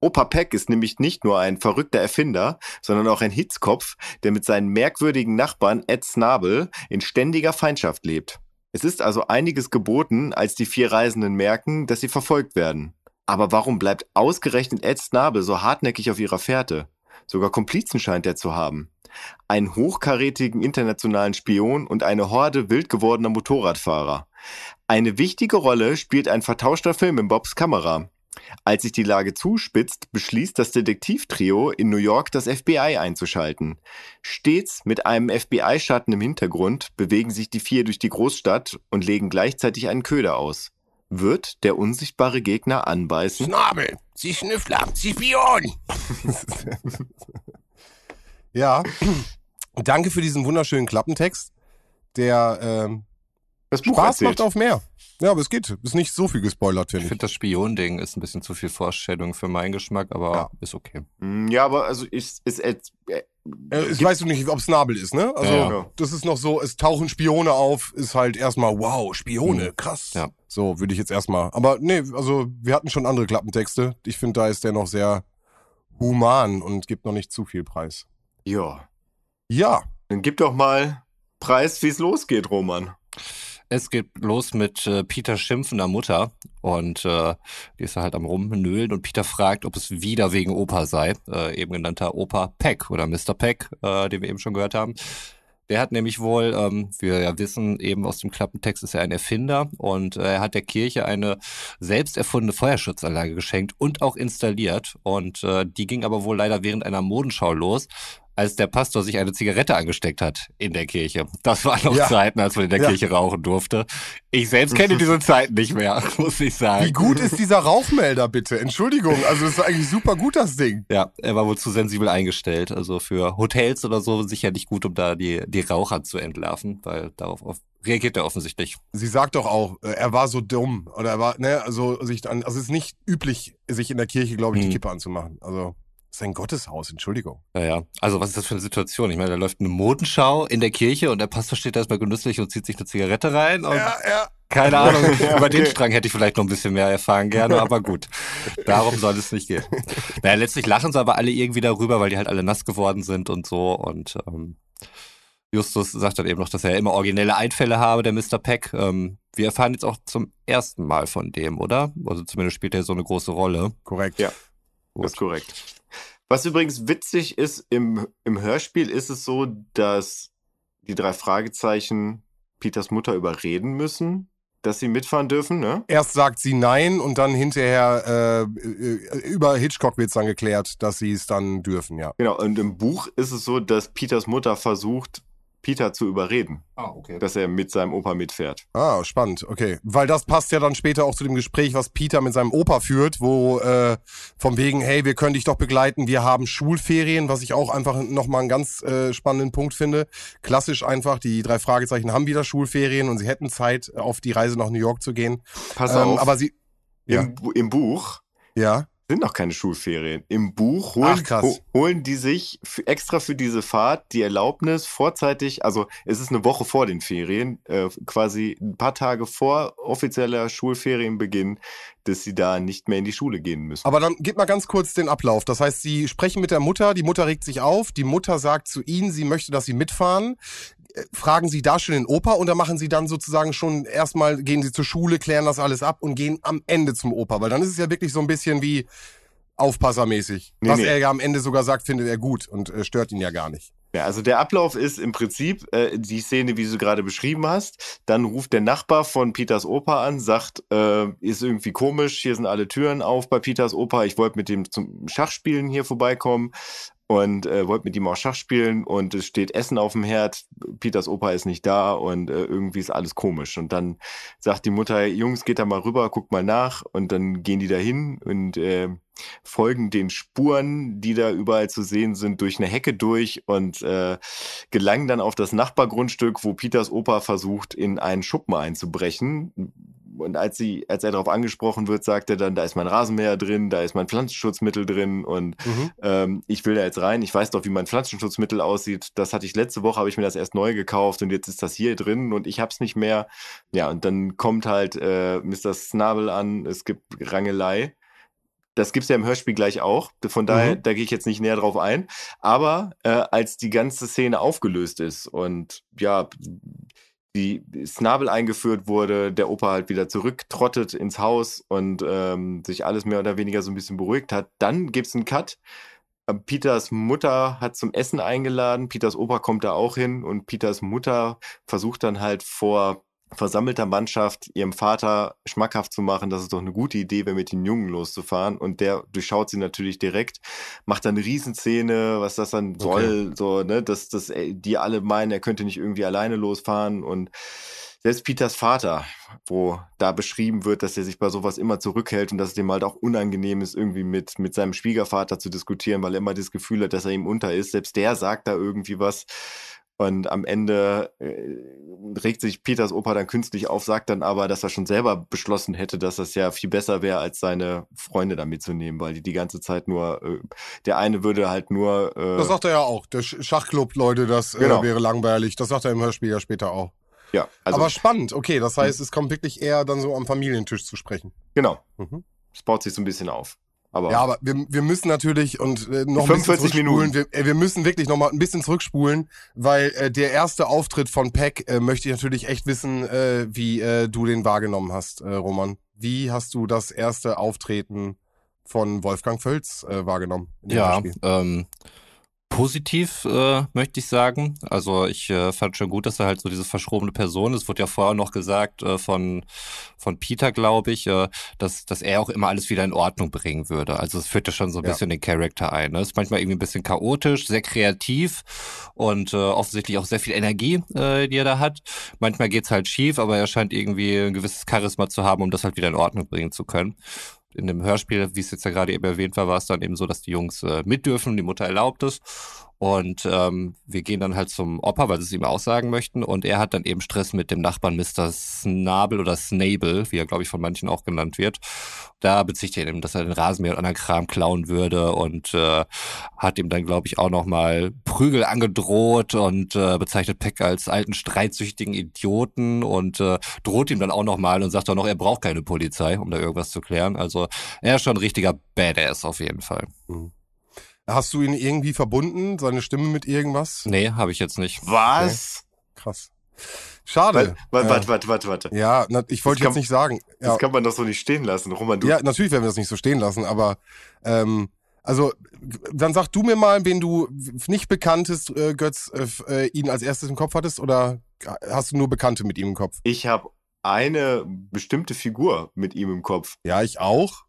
Opa Peck ist nämlich nicht nur ein verrückter Erfinder, sondern auch ein Hitzkopf, der mit seinen merkwürdigen Nachbarn Ed Snabel in ständiger Feindschaft lebt. Es ist also einiges geboten, als die vier Reisenden merken, dass sie verfolgt werden. Aber warum bleibt ausgerechnet Ed Snabel so hartnäckig auf ihrer Fährte? Sogar Komplizen scheint er zu haben. Einen hochkarätigen internationalen Spion und eine Horde wild gewordener Motorradfahrer. Eine wichtige Rolle spielt ein vertauschter Film in Bobs Kamera. Als sich die Lage zuspitzt, beschließt das Detektivtrio in New York das FBI einzuschalten. Stets mit einem FBI-Schatten im Hintergrund bewegen sich die vier durch die Großstadt und legen gleichzeitig einen Köder aus. Wird der unsichtbare Gegner anbeißen? Schnabel, Sie Schnüffler, Sie Spion. Ja, danke für diesen wunderschönen Klappentext, der ähm, Das Buch Spaß erzählt. macht auf mehr. Ja, aber es geht. Ist nicht so viel gespoilert, Ich finde ich. finde, das Spion-Ding ist ein bisschen zu viel Vorstellung für meinen Geschmack, aber Ja. ist okay. Mm, Ja, aber also ist, ist, ist äh, Äh, ich weiß nicht, ob es Nabel ist, ne? Also, Ja, ja. das ist noch so, es tauchen Spione auf, ist halt erstmal, wow, Spione, Mhm. krass. Ja. So würde ich jetzt erstmal. Aber nee, also wir hatten schon andere Klappentexte. Ich finde, da ist der noch sehr human und gibt noch nicht zu viel Preis. ja. Ja, Dann gib doch mal Preis, wie es losgeht, Roman. Es geht los mit äh, Peter schimpfender Mutter und äh, die ist halt am Rumnölen und Peter fragt, ob es wieder wegen Opa sei, äh, eben genannter Opa Peck oder Mr. Peck, äh, den wir eben schon gehört haben. Der hat nämlich wohl, ähm, wir ja wissen, eben aus dem Klappentext ist er ein Erfinder und äh, er hat der Kirche eine selbst erfundene Feuerschutzanlage geschenkt und auch installiert und äh, die ging aber wohl leider während einer Modenschau los, als der Pastor sich eine Zigarette angesteckt hat in der Kirche. Das waren noch Ja. Zeiten, als man in der Ja. Kirche rauchen durfte. Ich selbst kenne diese Zeiten nicht mehr, muss ich sagen. wie gut ist dieser Rauchmelder bitte? Entschuldigung, also das ist eigentlich super gut, das Ding. Ja, er war wohl zu sensibel eingestellt. Also für Hotels oder so sicher nicht gut, um da die, die Raucher zu entlarven, weil darauf auf, reagiert er offensichtlich. Sie sagt doch auch, äh, er war so dumm. Oder er war, ne, also sich an, also es ist nicht üblich, sich in der Kirche, glaube ich, die Hm. Kippe anzumachen. Also, es ist ein Gotteshaus, Entschuldigung. Ja, ja. Also was ist das für eine Situation? Ich meine, da läuft eine Modenschau in der Kirche und der Pastor steht da erstmal genüsslich und zieht sich eine Zigarette rein und Ja, ja. keine Ahnung, Ja, über den. Strang hätte ich vielleicht noch ein bisschen mehr erfahren gerne, aber gut. Darum soll es nicht gehen. Naja, letztlich lachen sie aber alle irgendwie darüber, weil die halt alle nass geworden sind und so und ähm, Justus sagt dann eben noch, dass er immer originelle Einfälle habe, der Mr. Peck. Ähm, wir erfahren jetzt auch zum ersten Mal von dem, oder? Also zumindest spielt er so eine große Rolle. Korrekt. Ja. Das ist korrekt. Was übrigens witzig ist, im, im Hörspiel ist es so, dass die drei Fragezeichen Peters Mutter überreden müssen, dass sie mitfahren dürfen, ne? Erst sagt sie nein und dann hinterher äh, äh, über Hitchcock wird's dann geklärt, dass sie es dann dürfen, ja. Genau, und im Buch ist es so, dass Peters Mutter versucht, Peter zu überreden, Ah, okay. dass er mit seinem Opa mitfährt. Ah, spannend, okay. Weil das passt ja dann später auch zu dem Gespräch, was Peter mit seinem Opa führt, wo äh, vom wegen, hey, wir können dich doch begleiten, wir haben Schulferien, was ich auch einfach nochmal einen ganz äh, spannenden Punkt finde. Klassisch einfach, die drei Fragezeichen haben wieder Schulferien und sie hätten Zeit, auf die Reise nach New York zu gehen. Pass Ähm, auf, aber sie, ja, im, Bu- im Buch ja, sind noch keine Schulferien. Im Buch holen, Ach, ho holen die sich extra für diese Fahrt die Erlaubnis vorzeitig, also es ist eine Woche vor den Ferien, äh, quasi ein paar Tage vor offizieller Schulferienbeginn, dass sie da nicht mehr in die Schule gehen müssen. Aber dann gib mal ganz kurz den Ablauf. Das heißt, sie sprechen mit der Mutter, die Mutter regt sich auf, die Mutter sagt zu ihnen, sie möchte, dass sie mitfahren. Äh, Fragen sie da schon den Opa und dann machen sie dann sozusagen schon erstmal, gehen sie zur Schule, klären das alles ab und gehen am Ende zum Opa. Weil dann ist es ja wirklich so ein bisschen wie Aufpassermäßig. Nee, Was nee. er ja am Ende sogar sagt, findet er gut und äh, stört ihn ja gar nicht. Ja, also der Ablauf ist im Prinzip äh, die Szene, wie du gerade beschrieben hast. Dann ruft der Nachbar von Peters Opa an, sagt, äh, ist irgendwie komisch, hier sind alle Türen auf bei Peters Opa. Ich wollte mit dem zum Schachspielen hier vorbeikommen und äh, wollte mit ihm auch Schach spielen und es steht Essen auf dem Herd. Peters Opa ist nicht da und äh, irgendwie ist alles komisch. Und dann sagt die Mutter, Jungs, geht da mal rüber, guckt mal nach und dann gehen die da hin und äh, folgen den Spuren, die da überall zu sehen sind, durch eine Hecke durch und äh, gelangen dann auf das Nachbargrundstück, wo Peters Opa versucht, in einen Schuppen einzubrechen. Und als, sie, als er darauf angesprochen wird, sagt er dann, da ist mein Rasenmäher drin, da ist mein Pflanzenschutzmittel drin und Mhm. ähm, ich will da jetzt rein. Ich weiß doch, wie mein Pflanzenschutzmittel aussieht. Das hatte ich letzte Woche, habe ich mir das erst neu gekauft und jetzt ist das hier drin und ich hab's nicht mehr. Ja, und dann kommt halt äh, Mr. Snabel an, es gibt Rangelei. Das gibt's ja im Hörspiel gleich auch. Von daher, Mhm. da gehe ich jetzt nicht näher drauf ein. Aber äh, als die ganze Szene aufgelöst ist und ja, die Snabel eingeführt wurde, der Opa halt wieder zurücktrottet ins Haus und ähm, sich alles mehr oder weniger so ein bisschen beruhigt hat, dann gibt's einen Cut. Äh, Peters Mutter hat zum Essen eingeladen, Peters Opa kommt da auch hin und Peters Mutter versucht dann halt vor versammelter Mannschaft ihrem Vater schmackhaft zu machen, dass es doch eine gute Idee wäre, mit den Jungen loszufahren. Und der durchschaut sie natürlich direkt, macht dann eine Riesenszene, was das dann soll, so, ne, dass, dass die alle meinen, er könnte nicht irgendwie alleine losfahren und selbst Peters Vater, wo da beschrieben wird, dass er sich bei sowas immer zurückhält und dass es dem halt auch unangenehm ist, irgendwie mit, mit seinem Schwiegervater zu diskutieren, weil er immer das Gefühl hat, dass er ihm unter ist. Selbst der sagt da irgendwie was. Und am Ende äh, regt sich Peters Opa dann künstlich auf, sagt dann aber, dass er schon selber beschlossen hätte, dass das ja viel besser wäre, als seine Freunde da mitzunehmen, weil die die ganze Zeit nur, äh, der eine würde halt nur. Äh, Das sagt er ja auch. Der Sch- Schachclub, Leute, das Genau. äh, wäre langweilig. Das sagt er im Hörspiel ja später auch. ja, also Aber spannend, okay. Das heißt, es kommt wirklich eher dann so am Familientisch zu sprechen. genau. Mhm. Es baut sich so ein bisschen auf. Aber, Ja, aber wir, wir müssen natürlich und äh, noch ein 45 bisschen zurückspulen. Minuten. Wir, äh, wir müssen wirklich noch mal ein bisschen zurückspulen, weil äh, der erste Auftritt von Peck äh, möchte ich natürlich echt wissen, äh, wie äh, du den wahrgenommen hast, äh, Roman. Wie hast du das erste Auftreten von Wolfgang Völz äh, wahrgenommen? Ja, ähm, positiv äh, möchte ich sagen. Also ich äh, fand schon gut, dass er halt so diese verschrobene Person ist. Wurde ja vorher noch gesagt äh, von von Peter, glaube ich, äh, dass dass er auch immer alles wieder in Ordnung bringen würde. Also es führt ja schon so ein Ja. bisschen den Charakter ein. Ne? Ist manchmal irgendwie ein bisschen chaotisch, sehr kreativ und äh, offensichtlich auch sehr viel Energie, äh, die er da hat. Manchmal geht's halt schief, aber er scheint irgendwie ein gewisses Charisma zu haben, um das halt wieder in Ordnung bringen zu können in dem Hörspiel, wie es jetzt ja gerade eben erwähnt war, war es dann eben so, dass die Jungs äh, mit dürfen, die Mutter erlaubt es. Und ähm, wir gehen dann halt zum Opa, weil sie es ihm aussagen möchten. Und er hat dann eben Stress mit dem Nachbarn Mr. Snabel oder Snable, wie er, glaube ich, von manchen auch genannt wird. Da bezichtigt er eben, dass er den Rasenmäher und anderen Kram klauen würde und äh, hat ihm dann, glaube ich, auch nochmal Prügel angedroht und äh, bezeichnet Peck als alten, streitsüchtigen Idioten und äh, droht ihm dann auch nochmal und sagt auch noch, er braucht keine Polizei, um da irgendwas zu klären. Also er ist schon ein richtiger Badass auf jeden Fall. Hast du ihn irgendwie verbunden, seine Stimme mit irgendwas? Nee, habe ich jetzt nicht. was? Krass. Schade. Warte, Äh, warte, warte, warte, warte. Ja, na, ich wollte kann- jetzt nicht sagen. Ja, Das kann man doch so nicht stehen lassen. Roman, du. ja, natürlich werden wir das nicht so stehen lassen, aber ähm, also dann sag du mir mal, wen du nicht bekanntest, äh, Götz, äh, äh, ihn als erstes im Kopf hattest oder hast du nur Bekannte mit ihm im Kopf? Ich habe eine bestimmte Figur mit ihm im Kopf. Ja, ich auch.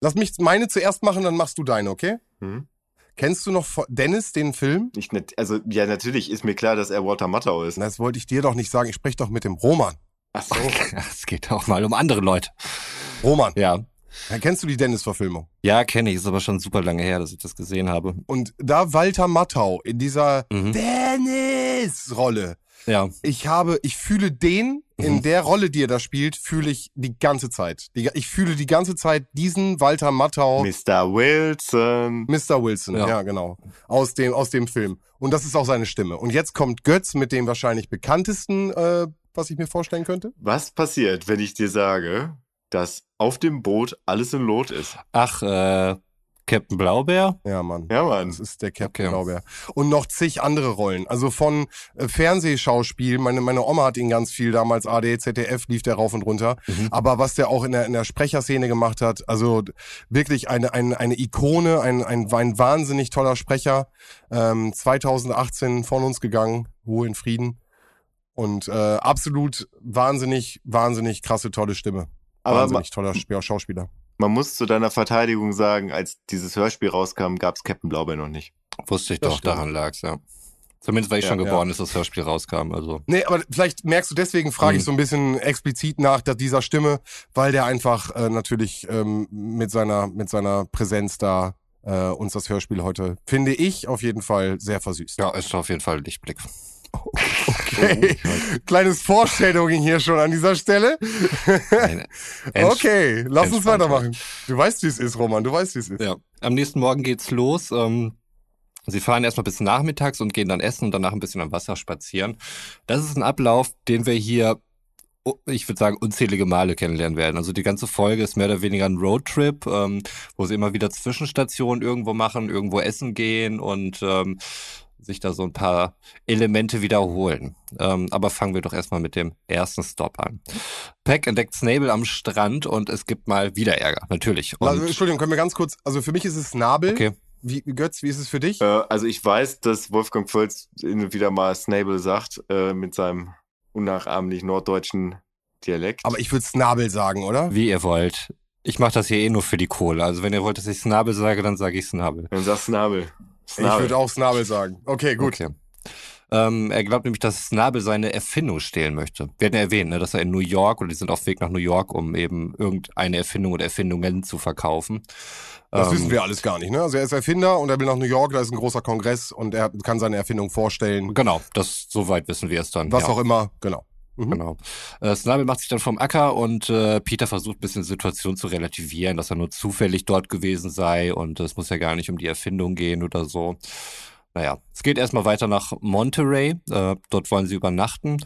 Lass mich meine zuerst machen, dann machst du deine, okay? Hm? Kennst du noch von Dennis den Film? Ich, nat- also, ja, natürlich ist mir klar, dass er Walter Matthau ist. Das wollte ich dir doch nicht sagen. Ich spreche doch mit dem Roman. Ach so. Es geht auch mal um andere Leute. Roman, Ja. ja, kennst du die Dennis-Verfilmung? Ja, kenne ich. Ist aber schon super lange her, dass ich das gesehen habe. Und da Walter Matthau in dieser Mhm. Dennis-Rolle. Ja. Ich habe, ich fühle den in Mhm. der Rolle, die er da spielt, fühle ich die ganze Zeit. Die, ich fühle die ganze Zeit diesen Walter Matthau, Mr. Wilson. Mr. Wilson, ja. Ja. genau, aus dem aus dem Film. Und das ist auch seine Stimme. Und jetzt kommt Götz mit dem wahrscheinlich bekanntesten, äh, was ich mir vorstellen könnte. Was passiert, wenn ich dir sage, dass auf dem Boot alles in Lot ist? Ach, äh, Captain Blaubeer? Ja, Mann. Ja, Mann. Das ist der Captain Okay. Blaubeer. Und noch zig andere Rollen. Also von äh, Fernsehschauspiel, meine, meine Oma hat ihn ganz viel damals, AD, ZDF lief der rauf und runter. Mhm. Aber was der auch in der, in der Sprecherszene gemacht hat, also wirklich eine, eine, eine Ikone, ein, ein, ein wahnsinnig toller Sprecher. Ähm, 2018 von uns gegangen, Ruhe in Frieden. Und äh, absolut wahnsinnig, wahnsinnig krasse, tolle Stimme. Aber wahnsinnig toller Sp Schauspieler. Man muss zu deiner Verteidigung sagen, als dieses Hörspiel rauskam, gab es Captain Blaubeer noch nicht. Wusste ich Das doch, stimmt. daran lag's, ja. Zumindest weil ich Ja, schon ja. geboren ist, das Hörspiel rauskam. Also. Nee, aber vielleicht merkst du, deswegen frage ich Mhm. so ein bisschen explizit nach dass dieser Stimme, weil der einfach äh, natürlich ähm, mit seiner mit seiner Präsenz da äh, uns das Hörspiel heute, finde ich, auf jeden Fall sehr versüßt. Ja, ist auf jeden Fall ein Lichtblick. Okay. Kleines Foreshadowing hier schon an dieser Stelle. Okay, lass uns weitermachen. Du weißt, wie es ist, Roman, du weißt, wie es ist. Ja. Am nächsten Morgen geht's los. Ähm, sie fahren erstmal bis nachmittags und gehen dann essen und danach ein bisschen am Wasser spazieren. Das ist ein Ablauf, den wir hier, oh, ich würde sagen, unzählige Male kennenlernen werden. Also die ganze Folge ist mehr oder weniger ein Roadtrip, ähm, wo sie immer wieder Zwischenstationen irgendwo machen, irgendwo essen gehen und ähm, sich da so ein paar Elemente wiederholen. Ähm, aber fangen wir doch erstmal mit dem ersten Stop an. Peck entdeckt Snable am Strand und es gibt mal wieder Ärger, natürlich. Und, Entschuldigung, können wir ganz kurz, also für mich ist es Nabel. okay. Wie, Götz, wie ist es für dich? Äh, also ich weiß, dass Wolfgang Völz wieder mal Snable sagt, äh, mit seinem unnachahmlich norddeutschen Dialekt. Aber ich würde Snabel sagen, oder? Wie ihr wollt. Ich mache das hier eh nur für die Kohle. Also wenn ihr wollt, dass ich Snabel sage, dann sage ich Snabel. Dann sagst Snabel. Ich würde auch Snabel sagen. Okay, gut. Okay. Ähm, er glaubt nämlich, dass Snabel seine Erfindung stehlen möchte. Wir hatten ja erwähnt, ne, dass er in New York oder die sind auf Weg nach New York, um eben irgendeine Erfindung oder Erfindungen zu verkaufen. Das ähm, wissen wir alles gar nicht, ne? Also er ist Erfinder und er will nach New York, da ist ein großer Kongress und er kann seine Erfindung vorstellen. Genau, das soweit wissen wir es dann. Was ja. auch immer, genau. Mhm. Genau. Äh, Snabel macht sich dann vom Acker und äh, Peter versucht ein bisschen die Situation zu relativieren, dass er nur zufällig dort gewesen sei und es muss ja gar nicht um die Erfindung gehen oder so. Naja, es geht erstmal weiter nach Monterey. Äh, dort wollen sie übernachten,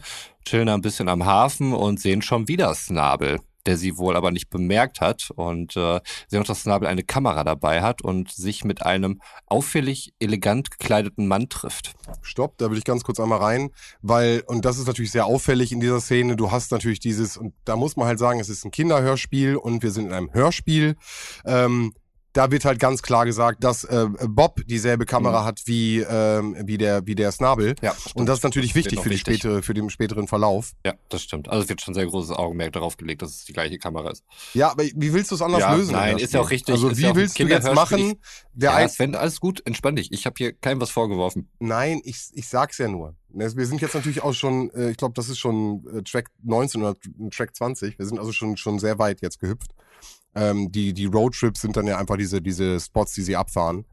chillen ein bisschen am Hafen und sehen schon wieder Snabel der sie wohl aber nicht bemerkt hat und äh, sie auch, dass Snabel eine Kamera dabei hat und sich mit einem auffällig elegant gekleideten Mann trifft. Stopp, da will ich ganz kurz einmal rein, weil, und das ist natürlich sehr auffällig in dieser Szene, du hast natürlich dieses, und da muss man halt sagen, es ist ein Kinderhörspiel und wir sind in einem Hörspiel. Ähm, da wird halt ganz klar gesagt, dass äh, Bob dieselbe Kamera mhm. hat wie ähm, wie der wie der Snabel. Ja, stimmt. und das ist natürlich wichtig für die wichtig. spätere für den späteren Verlauf. Ja, das stimmt. Also es wird schon sehr großes Augenmerk darauf gelegt, dass es die gleiche Kamera ist. Ja, aber wie willst du es anders ja, lösen? Nein, ist ja auch richtig. Also wie ja willst du jetzt machen? Der ja, Sven, alles gut, entspann dich. Ich habe hier keinem was vorgeworfen. Nein, ich ich sag's ja nur. Wir sind jetzt natürlich auch schon, äh, ich glaube, das ist schon äh, Track 19 oder Track 20. Wir sind also schon schon sehr weit jetzt gehüpft. Ähm, die, die Roadtrips sind dann ja einfach diese, diese Spots, die sie abfahren.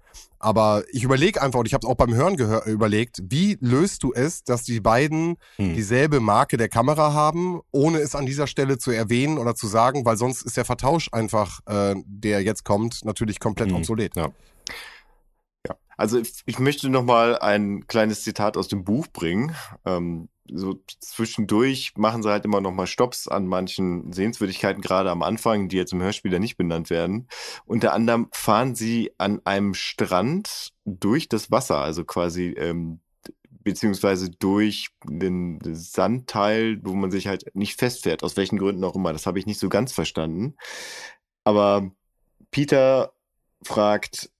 Aber ich überlege einfach, und ich habe es auch beim Hören überlegt, wie löst du es, dass die beiden hm. dieselbe Marke der Kamera haben, ohne es an dieser Stelle zu erwähnen oder zu sagen, weil sonst ist der Vertausch einfach, äh, der jetzt kommt, natürlich komplett hm. obsolet. Ja. ja. Also ich möchte noch mal ein kleines Zitat aus dem Buch bringen. Ähm, so zwischendurch machen sie halt immer noch mal Stops an manchen Sehenswürdigkeiten, gerade am Anfang, die jetzt im Hörspiel nicht benannt werden. Unter anderem fahren sie an einem Strand durch das Wasser, also quasi ähm, beziehungsweise durch den Sandteil, wo man sich halt nicht festfährt, aus welchen Gründen auch immer. Das habe ich nicht so ganz verstanden. Aber Peter fragt,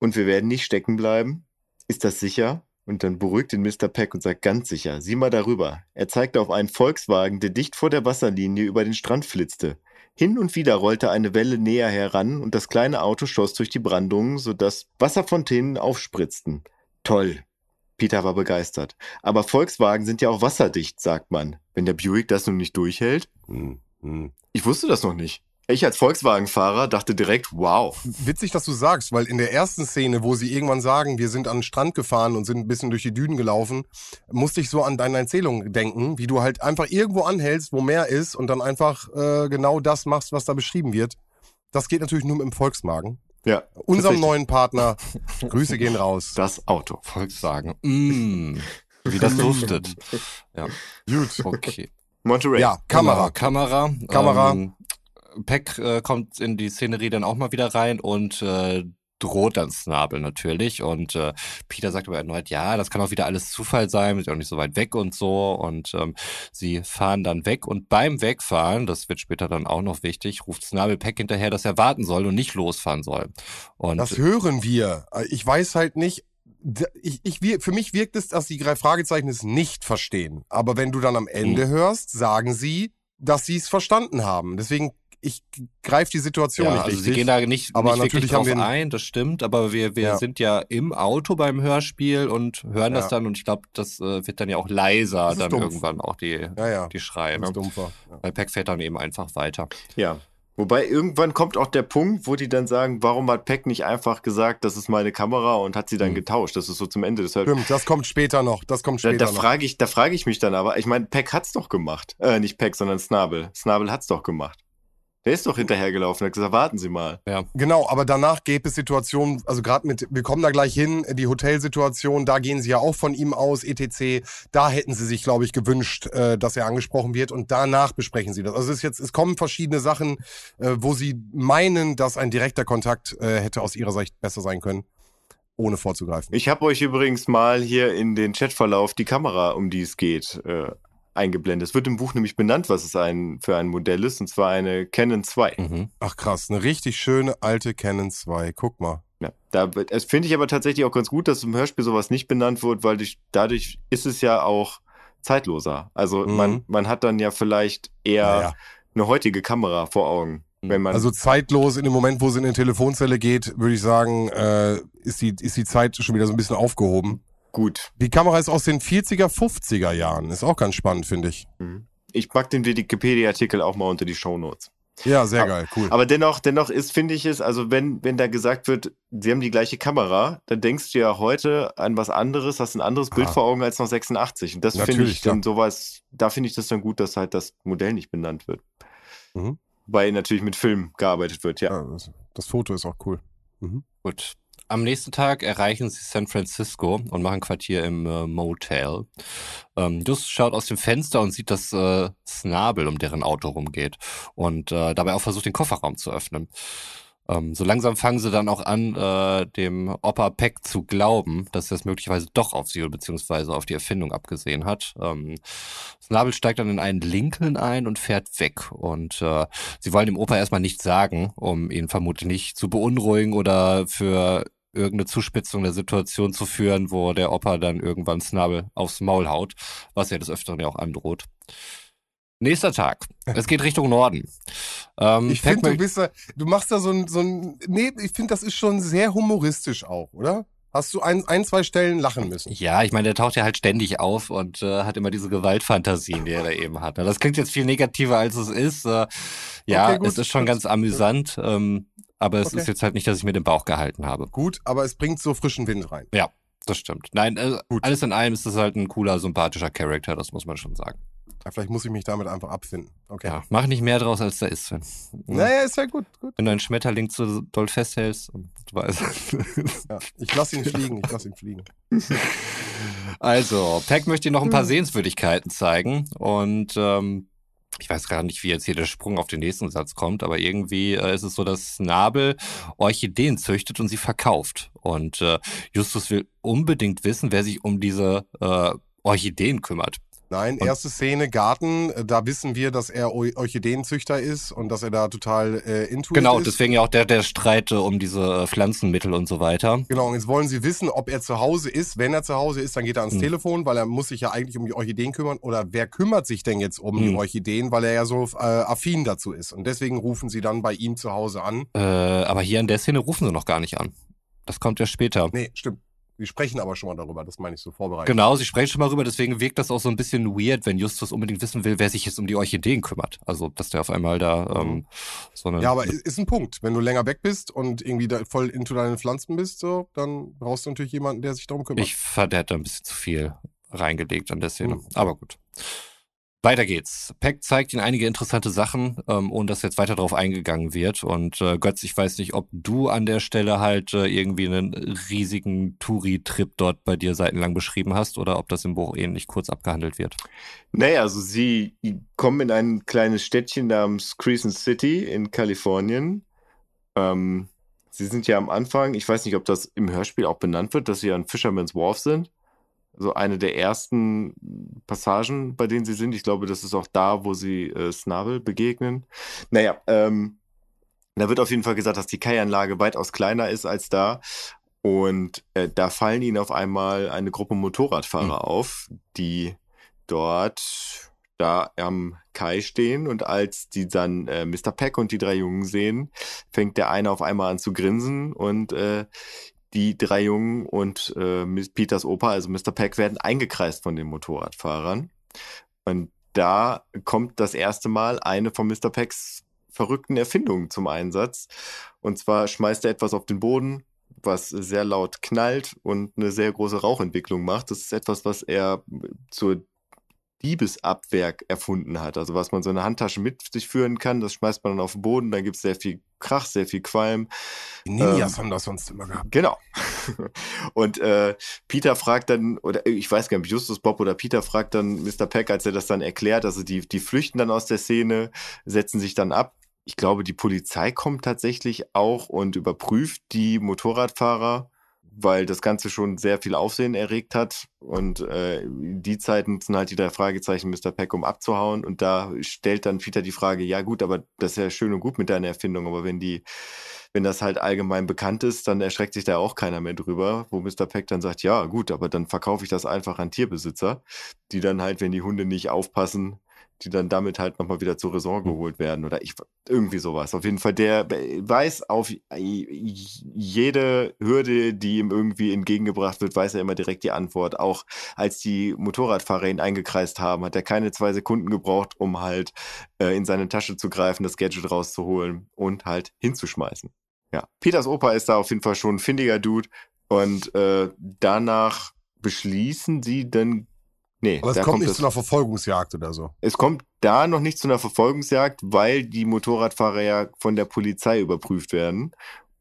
und wir werden nicht stecken bleiben? Ist das sicher? Und dann beruhigt ihn Mr. Peck und sagt ganz sicher, sieh mal darüber. Er zeigte auf einen Volkswagen, der dicht vor der Wasserlinie über den Strand flitzte. Hin und wieder rollte eine Welle näher heran und das kleine Auto schoss durch die Brandungen, sodass Wasserfontänen aufspritzten. Toll. Peter war begeistert. Aber Volkswagen sind ja auch wasserdicht, sagt man. Wenn der Buick das nun nicht durchhält? Hm, hm. Ich wusste das noch nicht. Ich als Volkswagen-Fahrer dachte direkt, wow. Witzig, dass du sagst, weil in der ersten Szene, wo sie irgendwann sagen, wir sind an den Strand gefahren und sind ein bisschen durch die Dünen gelaufen, musste ich so an deine Erzählung denken, wie du halt einfach irgendwo anhältst, wo mehr ist und dann einfach äh, genau das machst, was da beschrieben wird. Das geht natürlich nur im Volkswagen. Ja. Unserem neuen Partner. Grüße gehen raus. Das Auto. Volkswagen. Mm, wie das duftet. Ja. Gut. Okay. Monterey. Ja, Kamera. Kamera. Kamera. Ähm, Peck äh, kommt in die Szenerie dann auch mal wieder rein und äh, droht dann Snabel natürlich. Und äh, Peter sagt aber erneut, ja, das kann auch wieder alles Zufall sein, ist auch nicht so weit weg und so. Und ähm, sie fahren dann weg und beim Wegfahren, das wird später dann auch noch wichtig, ruft Snabel Peck hinterher, dass er warten soll und nicht losfahren soll. Und das hören wir. Ich weiß halt nicht, ich, ich, für mich wirkt es, dass die drei Fragezeichen es nicht verstehen. Aber wenn du dann am Ende hm. hörst, sagen sie, dass sie es verstanden haben. Deswegen ich greife die Situation ja, nicht also richtig. Sie gehen da nicht, aber nicht wirklich drauf ein, das stimmt, aber wir, wir ja. sind ja im Auto beim Hörspiel und hören ja. das dann und ich glaube, das äh, wird dann ja auch leiser dann dumpf. irgendwann auch die, die Schreie. Ne? Dumpfer. Weil Peck fährt dann eben einfach weiter. Ja. Wobei irgendwann kommt auch der Punkt, wo die dann sagen, warum hat Peck nicht einfach gesagt, das ist meine Kamera und hat sie dann mhm. getauscht. Das ist so zum Ende. Deshalb, Stimmt, das kommt später noch. Das kommt später da, da frage ich, da frage ich mich dann aber. Ich meine, Peck hat's doch gemacht. Äh, nicht Peck, sondern Snabel. Snabel hat's doch gemacht. Der ist doch hinterhergelaufen, hat gesagt, warten Sie mal. Ja. Genau, aber danach gäbe es Situationen, also gerade mit, wir kommen da gleich hin, die Hotelsituation, da gehen sie ja auch von ihm aus, etc. Da hätten sie sich, glaube ich, gewünscht, äh, dass er angesprochen wird und danach besprechen sie das. Also es ist jetzt, es kommen verschiedene Sachen, äh, wo sie meinen, dass ein direkter Kontakt äh, hätte aus ihrer Sicht besser sein können ohne vorzugreifen. Ich habe euch übrigens mal hier in den Chatverlauf die Kamera, um die es geht, äh, eingeblendet. Es wird im Buch nämlich benannt, was es ein, für ein Modell ist, und zwar eine Canon 2. Mhm. Ach krass, eine richtig schöne alte Canon 2. Guck mal. Ja, da das finde ich aber tatsächlich auch ganz gut, dass im Hörspiel sowas nicht benannt wird, weil durch, dadurch ist es ja auch zeitloser. Also mhm. man, man hat dann ja vielleicht eher naja. eine heutige Kamera vor Augen. Mhm. Wenn man also zeitlos in dem Moment, wo sie in eine Telefonzelle geht, würde ich sagen, äh, ist, die, ist die Zeit schon wieder so ein bisschen aufgehoben. Gut. Die Kamera ist aus den 40er, 50er Jahren. Ist auch ganz spannend, finde ich. Mhm. Ich pack den Wikipedia-Artikel auch mal unter die Shownotes. Ja, sehr aber, geil, cool. Aber dennoch, dennoch ist, finde ich es, also wenn, wenn da gesagt wird, sie haben die gleiche Kamera, dann denkst du ja heute an was anderes, hast ein anderes Bild ah. vor Augen als noch 86. Und das finde ich dann sowas, da finde ich das dann gut, dass halt das Modell nicht benannt wird. Mhm. Weil natürlich mit Film gearbeitet wird, ja. ja das, das, Foto ist auch cool. Mhm. Gut. Am nächsten Tag erreichen sie San Francisco und machen Quartier im äh, Motel. Ähm, Just schaut aus dem Fenster und sieht, dass äh, Snabel um deren Auto rumgeht und äh, dabei auch versucht, den Kofferraum zu öffnen. Ähm, so langsam fangen sie dann auch an, äh, dem Opa Peck zu glauben, dass er es möglicherweise doch auf sie beziehungsweise auf die Erfindung abgesehen hat. Ähm, Snabel steigt dann in einen Lincoln ein und fährt weg. Und äh, sie wollen dem Opa erstmal nichts sagen, um ihn vermutlich nicht zu beunruhigen oder für irgendeine Zuspitzung der Situation zu führen, wo der Opa dann irgendwann Snabel aufs Maul haut, was er des Öfteren ja auch androht. Nächster Tag. Es geht Richtung Norden. Ähm, ich finde, du bist da, du machst da so ein, so ein, nee, ich finde, das ist schon sehr humoristisch auch, oder? Hast du ein, ein, zwei Stellen lachen müssen? Ja, ich meine, der taucht ja halt ständig auf und äh, hat immer diese Gewaltfantasien, die er da eben hat. Das klingt jetzt viel negativer, als es ist. Äh, ja, okay, es ist schon ganz amüsant, ähm, aber es okay. ist jetzt halt nicht, dass ich mir den Bauch gehalten habe. Gut, aber es bringt so frischen Wind rein. Ja, das stimmt. Nein, äh, alles in allem ist das halt ein cooler, sympathischer Charakter, das muss man schon sagen. Ja, vielleicht muss ich mich damit einfach abfinden. Okay. Ja, mach nicht mehr draus, als da ist, Sven. Naja, ist ja gut, gut. Wenn du einen Schmetterling zu doll festhältst, du weißt. ja, ich lass ihn fliegen, ich lass ihn fliegen. Also, Peck möchte dir noch ein paar hm. Sehenswürdigkeiten zeigen und ähm, ich weiß gar nicht, wie jetzt hier der Sprung auf den nächsten Satz kommt, aber irgendwie äh, ist es so, dass Nabel Orchideen züchtet und sie verkauft. Und äh, Justus will unbedingt wissen, wer sich um diese äh, Orchideen kümmert. Nein, erste Szene Garten, äh, da wissen wir, dass er Orchideenzüchter ist und dass er da total äh, intuit genau, ist. Genau, deswegen ja auch der, der Streit äh, um diese äh, Pflanzenmittel und so weiter. Genau, und jetzt wollen sie wissen, ob er zu Hause ist. Wenn er zu Hause ist, dann geht er ans hm. Telefon, weil er muss sich ja eigentlich um die Orchideen kümmern. Oder wer kümmert sich denn jetzt um hm. die Orchideen, weil er ja so äh, affin dazu ist. Und deswegen rufen sie dann bei ihm zu Hause an. Äh, aber hier in der Szene rufen sie noch gar nicht an. Das kommt ja später. Nee, stimmt. Sie sprechen aber schon mal darüber, das meine ich so vorbereitet. Genau, sie sprechen schon mal darüber, deswegen wirkt das auch so ein bisschen weird, wenn Justus unbedingt wissen will, wer sich jetzt um die Orchideen kümmert. Also, dass der auf einmal da mhm. ähm, so eine. Ja, aber ist ein Punkt. Wenn du länger weg bist und irgendwie da voll into deine Pflanzen bist, so, dann brauchst du natürlich jemanden, der sich darum kümmert. Ich fand, der hat da ein bisschen zu viel reingelegt an der Szene. Mhm. Aber gut. Weiter geht's. Peck zeigt Ihnen einige interessante Sachen, ähm, ohne dass jetzt weiter darauf eingegangen wird. Und äh, Götz, ich weiß nicht, ob du an der Stelle halt äh, irgendwie einen riesigen Touri-Trip dort bei dir seitenlang beschrieben hast oder ob das im Buch ähnlich kurz abgehandelt wird. Naja, also sie kommen in ein kleines Städtchen namens Crescent City in Kalifornien. Ähm, sie sind ja am Anfang, ich weiß nicht, ob das im Hörspiel auch benannt wird, dass sie an Fisherman's Wharf sind so eine der ersten Passagen, bei denen sie sind. Ich glaube, das ist auch da, wo sie äh, Snabel begegnen. Naja, ähm, da wird auf jeden Fall gesagt, dass die Kai-Anlage weitaus kleiner ist als da. Und äh, da fallen ihnen auf einmal eine Gruppe Motorradfahrer mhm. auf, die dort da am Kai stehen und als die dann äh, Mr. Peck und die drei Jungen sehen, fängt der eine auf einmal an zu grinsen und äh, die drei Jungen und äh, Peters Opa, also Mr. Peck, werden eingekreist von den Motorradfahrern. Und da kommt das erste Mal eine von Mr. Pecks verrückten Erfindungen zum Einsatz. Und zwar schmeißt er etwas auf den Boden, was sehr laut knallt und eine sehr große Rauchentwicklung macht. Das ist etwas, was er zur Diebesabwerk erfunden hat. Also was man so eine Handtasche mit sich führen kann, das schmeißt man dann auf den Boden, dann gibt es sehr viel Krach, sehr viel Qualm. Die Ninjas ähm, haben das sonst immer gehabt. Genau. Und äh, Peter fragt dann, oder ich weiß gar nicht, Justus Bob oder Peter fragt dann Mr. Peck, als er das dann erklärt, also die, die flüchten dann aus der Szene, setzen sich dann ab. Ich glaube, die Polizei kommt tatsächlich auch und überprüft die Motorradfahrer weil das Ganze schon sehr viel Aufsehen erregt hat. Und äh, die Zeiten sind halt die drei Fragezeichen Mr. Peck, um abzuhauen. Und da stellt dann Peter die Frage, ja gut, aber das ist ja schön und gut mit deiner Erfindung, aber wenn die, wenn das halt allgemein bekannt ist, dann erschreckt sich da auch keiner mehr drüber, wo Mr. Peck dann sagt, ja gut, aber dann verkaufe ich das einfach an Tierbesitzer, die dann halt, wenn die Hunde nicht aufpassen, die dann damit halt nochmal wieder zur Raison geholt werden oder ich irgendwie sowas. Auf jeden Fall, der weiß auf jede Hürde, die ihm irgendwie entgegengebracht wird, weiß er immer direkt die Antwort. Auch als die Motorradfahrer ihn eingekreist haben, hat er keine zwei Sekunden gebraucht, um halt äh, in seine Tasche zu greifen, das Gadget rauszuholen und halt hinzuschmeißen. Ja, Peters Opa ist da auf jeden Fall schon ein findiger Dude und äh, danach beschließen sie dann Nee, Aber es kommt, kommt nicht zu einer Verfolgungsjagd oder so. Es kommt da noch nicht zu einer Verfolgungsjagd, weil die Motorradfahrer ja von der Polizei überprüft werden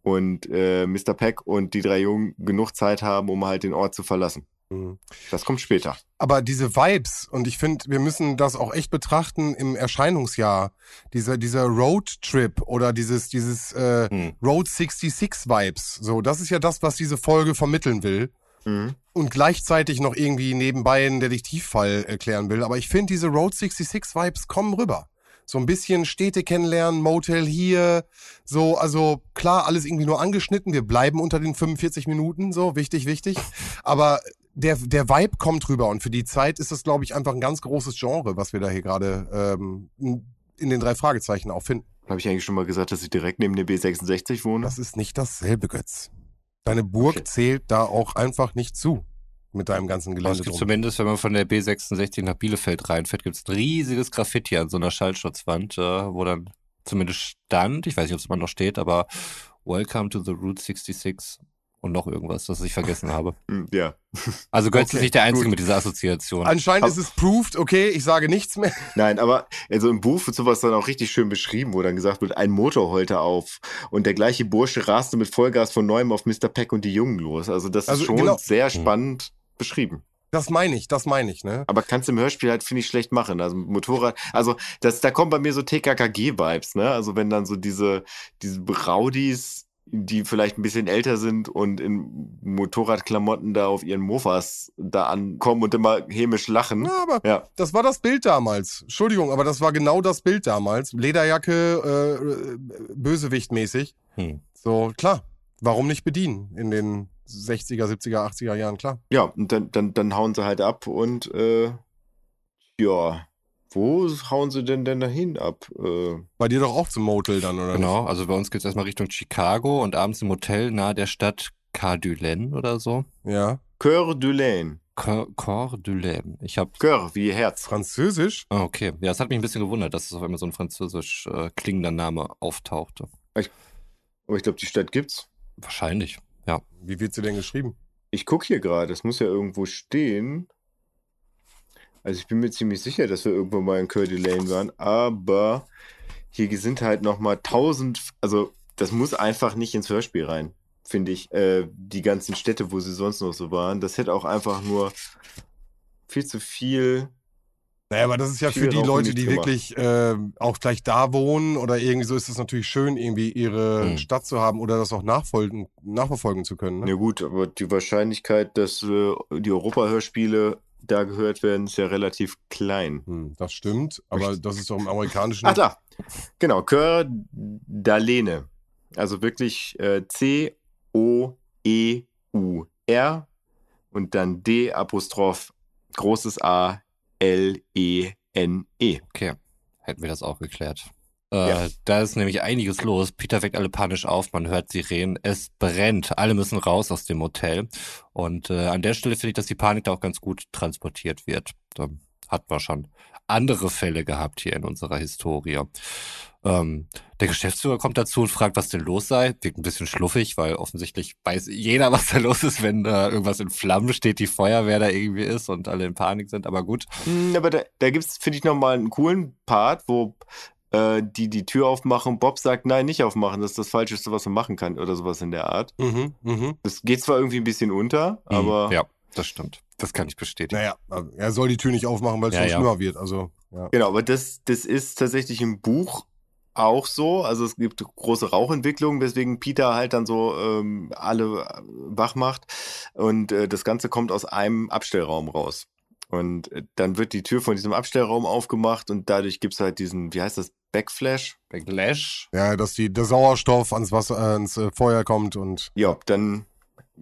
und äh, Mr. Peck und die drei Jungen genug Zeit haben, um halt den Ort zu verlassen. Mhm. Das kommt später. Aber diese Vibes, und ich finde, wir müssen das auch echt betrachten im Erscheinungsjahr, dieser, dieser Road-Trip oder dieses, dieses äh, mhm. Road 66 Vibes, so, das ist ja das, was diese Folge vermitteln will. Mhm. Und gleichzeitig noch irgendwie nebenbei einen Detektivfall erklären will. Aber ich finde, diese Road 66 Vibes kommen rüber. So ein bisschen Städte kennenlernen, Motel hier, so, also klar, alles irgendwie nur angeschnitten. Wir bleiben unter den 45 Minuten, so, wichtig, wichtig. Aber der, der Vibe kommt rüber und für die Zeit ist das, glaube ich, einfach ein ganz großes Genre, was wir da hier gerade ähm, in den drei Fragezeichen auch finden. Habe ich eigentlich schon mal gesagt, dass ich direkt neben dem B66 wohne? Das ist nicht dasselbe, Götz. Deine Burg okay. zählt da auch einfach nicht zu mit deinem ganzen Gelände. Es gibt drum. zumindest, wenn man von der B66 nach Bielefeld reinfährt, gibt es ein riesiges Graffiti an so einer Schallschutzwand, äh, wo dann zumindest stand, ich weiß nicht, ob es immer noch steht, aber Welcome to the Route 66 und noch irgendwas, das ich vergessen habe. Hm, ja. Also Götz okay, ist nicht der Einzige gut. mit dieser Assoziation. Anscheinend aber, ist es proved, okay, ich sage nichts mehr. Nein, aber also im Buch wird sowas dann auch richtig schön beschrieben, wo dann gesagt wird, ein Motor heulte auf und der gleiche Bursche raste mit Vollgas von neuem auf Mr. Peck und die Jungen los. Also das also ist schon genau. sehr spannend hm. beschrieben. Das meine ich, das meine ich, ne? Aber kannst du im Hörspiel halt, finde ich, schlecht machen. Also Motorrad, also das, da kommen bei mir so TKKG-Vibes, ne? Also wenn dann so diese, diese Braudis die vielleicht ein bisschen älter sind und in Motorradklamotten da auf ihren Mofas da ankommen und immer hämisch lachen. Ja, aber ja. das war das Bild damals. Entschuldigung, aber das war genau das Bild damals. Lederjacke, äh, Bösewichtmäßig. Hm. So, klar. Warum nicht bedienen in den 60er, 70er, 80er Jahren, klar. Ja, und dann, dann, dann hauen sie halt ab und äh, ja, wo hauen sie denn denn dahin ab? Äh, bei dir doch auch zum Motel dann, oder? Genau, also bei uns geht es erstmal Richtung Chicago und abends im Hotel nahe der Stadt Cardulaine oder so. Ja. Coeur d'Ulaine. Coeur d'Ulaine. Ich habe Coeur wie Herz. Französisch? Ah, okay. Ja, es hat mich ein bisschen gewundert, dass es auf einmal so ein französisch äh, klingender Name auftauchte. Ich, aber ich glaube, die Stadt gibt's. Wahrscheinlich, ja. Wie wird sie denn geschrieben? Ich gucke hier gerade, es muss ja irgendwo stehen. Also ich bin mir ziemlich sicher, dass wir irgendwo mal in Curdy Lane waren, aber hier sind halt nochmal tausend, also das muss einfach nicht ins Hörspiel rein, finde ich. Äh, die ganzen Städte, wo sie sonst noch so waren, das hätte auch einfach nur viel zu viel. Naja, aber das ist ja für die Leute, die wirklich äh, auch gleich da wohnen oder irgendwie so ist es natürlich schön, irgendwie ihre hm. Stadt zu haben oder das auch nachfolgen, nachverfolgen zu können. Ne? Ja gut, aber die Wahrscheinlichkeit, dass äh, die Europa-Hörspiele da gehört werden, ist ja relativ klein. Hm, das stimmt, aber das ist doch im amerikanischen. Ach da, genau, Cœur d'Alene. Also wirklich äh, C-O-E-U-R und dann D Apostroph großes A L-E-N-E. -E. Okay, hätten wir das auch geklärt. Äh, ja. Da ist nämlich einiges los. Peter weckt alle panisch auf, man hört Sirenen, es brennt, alle müssen raus aus dem Hotel. Und äh, an der Stelle finde ich, dass die Panik da auch ganz gut transportiert wird. Da hat man schon andere Fälle gehabt hier in unserer Historie. Ähm, der Geschäftsführer kommt dazu und fragt, was denn los sei. Wirkt ein bisschen schluffig, weil offensichtlich weiß jeder, was da los ist, wenn da irgendwas in Flammen steht, die Feuerwehr da irgendwie ist und alle in Panik sind, aber gut. Hm, aber da, da gibt's, finde ich, nochmal einen coolen Part, wo äh, die die Tür aufmachen. Bob sagt, nein, nicht aufmachen, das ist das Falscheste, was man machen kann oder sowas in der Art. Mhm, mh. Das geht zwar irgendwie ein bisschen unter, mhm, aber... Ja, das stimmt. Das kann ich bestätigen. Naja, er soll die Tür nicht aufmachen, weil es ja, schon ja. schlimmer wird. Also, ja. Genau, aber das, das ist tatsächlich im Buch auch so. Also es gibt große Rauchentwicklungen, weswegen Peter halt dann so ähm, alle wach macht. Und äh, das Ganze kommt aus einem Abstellraum raus. Und äh, dann wird die Tür von diesem Abstellraum aufgemacht und dadurch gibt es halt diesen, wie heißt das, Backflash? Backlash? Ja, dass die, der Sauerstoff ans Wasser, äh, ans äh, Feuer kommt und. Ja, dann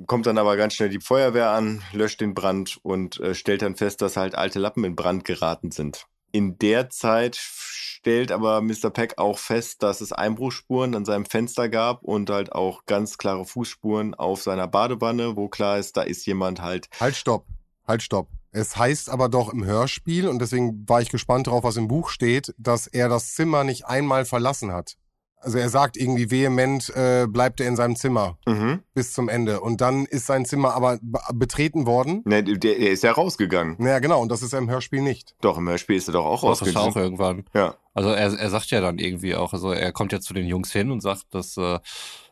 kommt dann aber ganz schnell die Feuerwehr an, löscht den Brand und äh, stellt dann fest, dass halt alte Lappen in Brand geraten sind. in der Zeit stellt aber Mr. Peck auch fest, dass es Einbruchspuren an seinem Fenster gab und halt auch ganz klare Fußspuren auf seiner Badewanne, wo klar ist, da ist jemand halt. Halt, stopp. Halt, stopp. Es heißt aber doch im Hörspiel, und deswegen war ich gespannt darauf, was im Buch steht, dass er das Zimmer nicht einmal verlassen hat. Also er sagt irgendwie vehement, äh, bleibt er in seinem Zimmer Mhm. bis zum Ende. Und dann ist sein Zimmer aber be- betreten worden. Ne, der, der ist ja rausgegangen. Naja, genau, und das ist er im Hörspiel nicht. Doch, im Hörspiel ist er doch auch Das ist auch rausgegangen. irgendwann. Ja. Also er, er sagt ja dann irgendwie auch, also er kommt ja zu den Jungs hin und sagt, dass äh,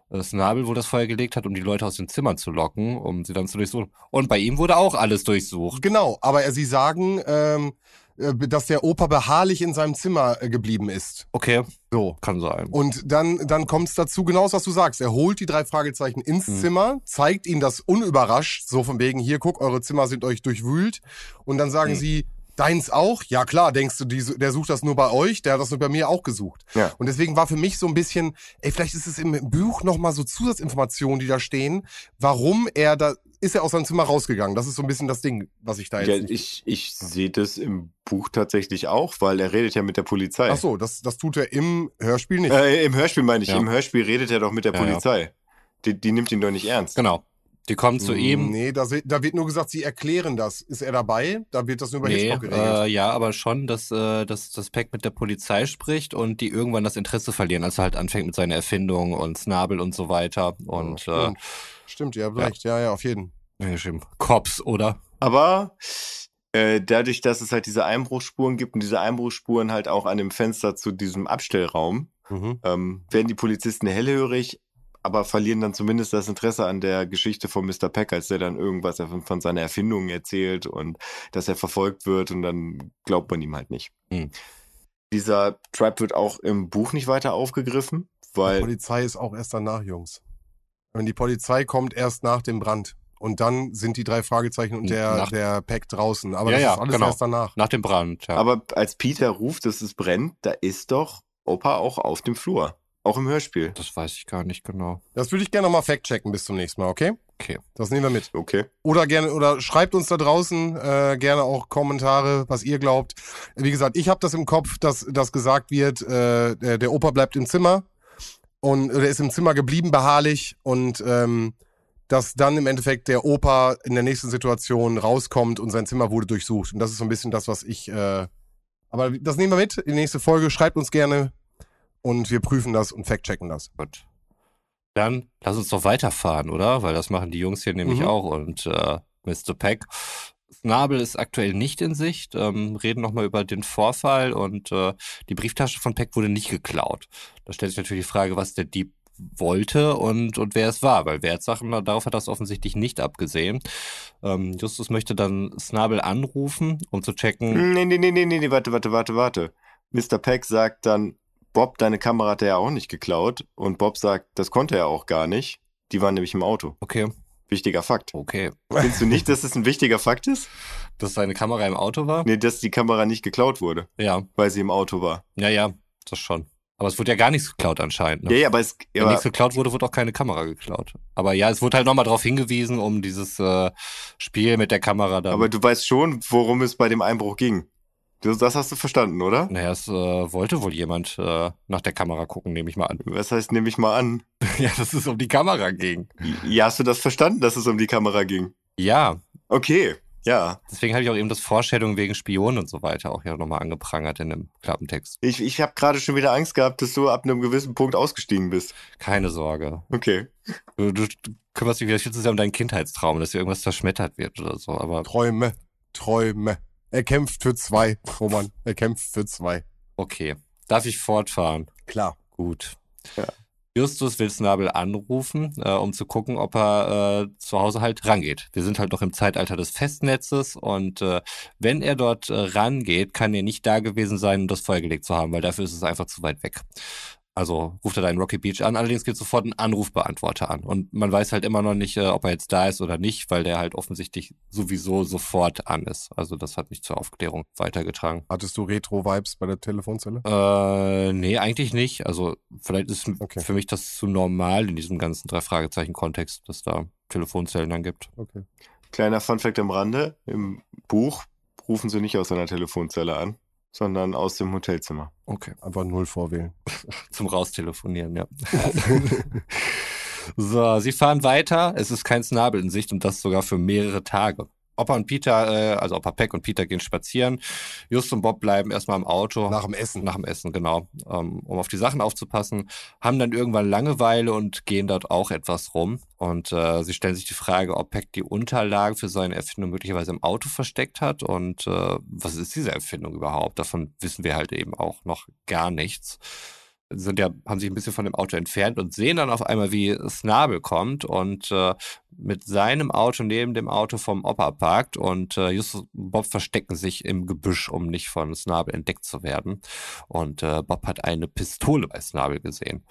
das Nabel wohl das Feuer gelegt hat, um die Leute aus den Zimmern zu locken, um sie dann zu durchsuchen. Und bei ihm wurde auch alles durchsucht. Genau, aber er, sie sagen, ähm, äh, dass der Opa beharrlich in seinem Zimmer äh, geblieben ist. Okay, So. kann sein. Und dann, dann kommt es dazu, genau das, was du sagst. Er holt die drei Fragezeichen ins Mhm. Zimmer, zeigt ihnen das unüberrascht, so von wegen, hier, guck, eure Zimmer sind euch durchwühlt. Und dann sagen Mhm. sie, deins auch? Ja klar, denkst du, die, der sucht das nur bei euch, der hat das nur bei mir auch gesucht. Ja. Und deswegen war für mich so ein bisschen, ey, vielleicht ist es im Buch nochmal so Zusatzinformationen, die da stehen, warum er da, ist er aus seinem Zimmer rausgegangen? Das ist so ein bisschen das Ding, was ich da jetzt Ja, ich, ich sehe das im Buch tatsächlich auch, weil er redet ja mit der Polizei. Ach so, das, das tut er im Hörspiel nicht. Äh, Im Hörspiel meine ich, Ja. im Hörspiel redet er doch mit der ja. Polizei. Die, die nimmt ihn doch nicht ernst. Genau. Die kommen zu ihm. Nee, da, da wird nur gesagt, sie erklären das. Ist er dabei? Da wird das nur über Nee, Hitchcock geregelt. äh, ja, aber schon, dass, äh, dass das Pack mit der Polizei spricht und die irgendwann das Interesse verlieren, als er halt anfängt mit seiner Erfindung und Snabel und so weiter. Und Ja, äh, stimmt. stimmt, ihr habt ja. recht. Ja, ja, auf jeden. äh, geschrieben, Cops, oder? Aber äh, dadurch, dass es halt diese Einbruchsspuren gibt und diese Einbruchsspuren halt auch an dem Fenster zu diesem Abstellraum, Mhm. ähm, werden die Polizisten hellhörig, aber verlieren dann zumindest das Interesse an der Geschichte von Mr. Peck, als der dann irgendwas von, seiner Erfindung erzählt und dass er verfolgt wird und dann glaubt man ihm halt nicht. Hm. Dieser Trap wird auch im Buch nicht weiter aufgegriffen, Die weil Polizei ist auch erst danach, Jungs. Wenn die Polizei kommt, erst nach dem Brand. Und dann sind die drei Fragezeichen und der, Nach- der Pack draußen. Aber Ja, das ja, ist alles genau. erst danach. Nach dem Brand, ja. Aber als Peter ruft, dass es brennt, da ist doch Opa auch auf dem Flur. Auch im Hörspiel. das weiß ich gar nicht genau. Das würde ich gerne nochmal fact-checken bis zum nächsten Mal, okay? Okay. Das nehmen wir mit. Okay. Oder gerne, oder schreibt uns da draußen äh, gerne auch Kommentare, was ihr glaubt. Wie gesagt, ich habe das im Kopf, dass, dass gesagt wird, äh, der, der Opa bleibt im Zimmer und der ist im Zimmer geblieben, beharrlich und ähm, dass dann im Endeffekt der Opa in der nächsten Situation rauskommt und sein Zimmer wurde durchsucht. Und das ist so ein bisschen das, was ich. Äh, aber das nehmen wir mit in die nächste Folge. Schreibt uns gerne und wir prüfen das und fact-checken das. Gut. Dann lass uns doch weiterfahren, oder? Weil das machen die Jungs hier nämlich Mhm. auch. Und äh, Mr. Peck. Snabel ist aktuell nicht in Sicht, ähm, reden nochmal über den Vorfall und äh, die Brieftasche von Peck wurde nicht geklaut. Da stellt sich natürlich die Frage, was der Dieb wollte und, und wer es war, weil Wertsachen, darauf hat er es offensichtlich nicht abgesehen. Ähm, Justus möchte dann Snabel anrufen, um zu checken, Nee, nee, nee, nee, nee, nee, warte, warte, warte, warte. Mr. Peck sagt dann, Bob, deine Kamera hat er ja auch nicht geklaut. Und Bob sagt, das konnte er auch gar nicht. Die waren nämlich im Auto. okay, Wichtiger Fakt. okay, Findest du nicht, dass es ein wichtiger Fakt ist? dass seine Kamera im Auto war? Nee, dass die Kamera nicht geklaut wurde, Ja, weil sie im Auto war. ja, ja, das schon. Aber es wurde ja gar nichts geklaut anscheinend. Ne? Ja, ja, aber es, Wenn aber, nichts geklaut wurde, wurde auch keine Kamera geklaut. Aber ja, es wurde halt nochmal darauf hingewiesen, um dieses äh, Spiel mit der Kamera dann. aber du weißt schon, worum es bei dem Einbruch ging. Das hast du verstanden, oder? naja, es äh, wollte wohl jemand äh, nach der Kamera gucken, nehme ich mal an. Was heißt, nehme ich mal an. ja, dass es um die Kamera ging. Ja, hast du das verstanden, dass es um die Kamera ging? Ja, Okay, ja. deswegen habe ich auch eben das Vorstellung wegen Spionen und so weiter auch ja nochmal angeprangert in dem Klappentext. Ich, ich habe gerade schon wieder Angst gehabt, dass du ab einem gewissen Punkt ausgestiegen bist. Keine Sorge. Okay. Du, du, du kümmerst dich wieder viel zu sehr um deinen Kindheitstraum, dass dir irgendwas zerschmettert wird oder so. Aber Träume, Träume. Er kämpft für zwei, Roman. Er kämpft für zwei. okay. Darf ich fortfahren? Klar. Gut. Ja. Justus will Snabel anrufen, äh, um zu gucken, ob er äh, zu Hause halt rangeht. Wir sind halt noch im Zeitalter des Festnetzes und äh, wenn er dort äh, rangeht, kann er nicht da gewesen sein, um das Feuer gelegt zu haben, weil dafür ist es einfach zu weit weg. Also ruft er da in Rocky Beach an, allerdings geht sofort ein Anrufbeantworter an. Und man weiß halt immer noch nicht, äh, ob er jetzt da ist oder nicht, weil der halt offensichtlich sowieso sofort an ist. Also das hat nicht zur Aufklärung weitergetragen. Hattest du Retro-Vibes bei der Telefonzelle? Äh, nee, eigentlich nicht. Also vielleicht ist Okay. für mich das zu normal in diesem ganzen drei Fragezeichen Kontext, dass da Telefonzellen dann gibt. Okay. Kleiner Funfact am Rande. Im Buch rufen sie nicht aus einer Telefonzelle an, sondern aus dem Hotelzimmer. Okay, einfach null vorwählen. Zum Raustelefonieren, ja. so, sie fahren weiter. Es ist kein Snabel in Sicht und das sogar für mehrere Tage. Opa und Peter, äh, also Opa Peck und Peter gehen spazieren. Just und Bob bleiben erstmal im Auto. Nach dem Essen. Nach dem Essen, genau. Ähm, um auf die Sachen aufzupassen. Haben dann irgendwann Langeweile und gehen dort auch etwas rum. Und äh, sie stellen sich die Frage, ob Peck die Unterlagen für seine Erfindung möglicherweise im Auto versteckt hat. Und äh, was ist diese Erfindung überhaupt? Davon wissen wir halt eben auch noch gar nichts sind ja, haben sich ein bisschen von dem Auto entfernt und sehen dann auf einmal, wie Snabel kommt und äh, mit seinem Auto neben dem Auto vom Opa parkt und äh, Justus und Bob verstecken sich im Gebüsch, um nicht von Snabel entdeckt zu werden. Und äh, Bob hat eine Pistole bei Snabel gesehen.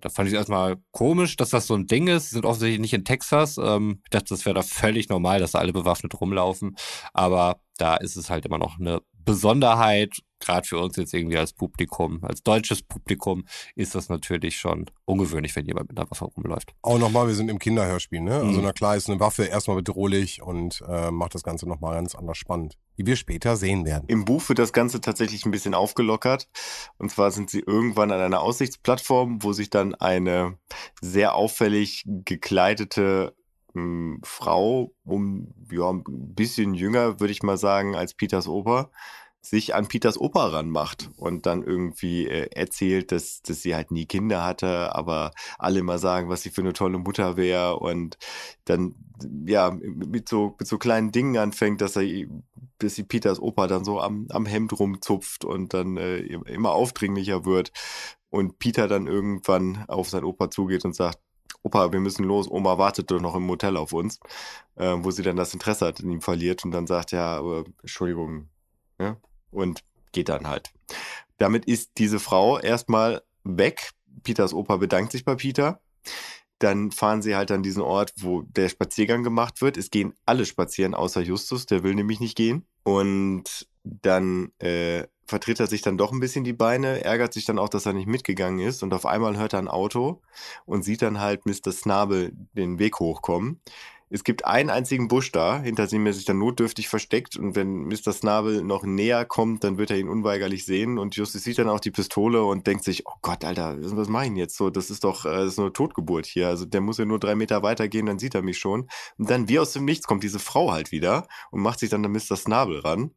Da fand ich erstmal komisch, dass das so ein Ding ist. Sie sind offensichtlich nicht in Texas. Ähm, ich dachte, das wäre da völlig normal, dass alle bewaffnet rumlaufen. Aber da ist es halt immer noch eine Besonderheit, gerade für uns jetzt irgendwie als Publikum, als deutsches Publikum, ist das natürlich schon ungewöhnlich, wenn jemand mit einer Waffe rumläuft. Auch nochmal, wir sind im Kinderhörspiel, ne? Also Mhm. na klar ist eine Waffe erstmal bedrohlich und äh, macht das Ganze nochmal ganz anders spannend. Wie wir später sehen werden. Im Buch wird das Ganze tatsächlich ein bisschen aufgelockert. Und zwar sind sie irgendwann an einer Aussichtsplattform, wo sich dann eine sehr auffällig gekleidete ähm, Frau, um ja ein bisschen jünger, würde ich mal sagen, als Peters Opa, sich an Peters Opa ranmacht und dann irgendwie äh, erzählt, dass, dass sie halt nie Kinder hatte, aber alle immer sagen, was sie für eine tolle Mutter wäre und dann ja mit so mit so kleinen Dingen anfängt, dass er bis sie Peters Opa dann so am, am Hemd rumzupft und dann äh, immer aufdringlicher wird und Peter dann irgendwann auf sein Opa zugeht und sagt, Opa, wir müssen los, Oma wartet doch noch im Motel auf uns, äh, wo sie dann das Interesse hat in ihm verliert und dann sagt, ja, aber, Entschuldigung, ja, und geht dann halt. Damit ist diese Frau erstmal weg. Peters Opa bedankt sich bei Peter. Dann fahren sie halt an diesen Ort, wo der Spaziergang gemacht wird. Es gehen alle spazieren, außer Justus, der will nämlich nicht gehen. Und dann äh, vertritt er sich dann doch ein bisschen die Beine, ärgert sich dann auch, dass er nicht mitgegangen ist. Und auf einmal hört er ein Auto und sieht dann halt Mr. Snabel den Weg hochkommen. Es gibt einen einzigen Busch da, hinter dem er sich dann notdürftig versteckt. Und wenn Mr. Snabel noch näher kommt, dann wird er ihn unweigerlich sehen. Und Justus sieht dann auch die Pistole und denkt sich, oh Gott, Alter, was mache ich denn jetzt so? Das ist doch, äh, das ist nur Totgeburt hier. Also der muss ja nur drei Meter weitergehen, dann sieht er mich schon. Und dann wie aus dem Nichts kommt diese Frau halt wieder und macht sich dann an Mr. Snabel ran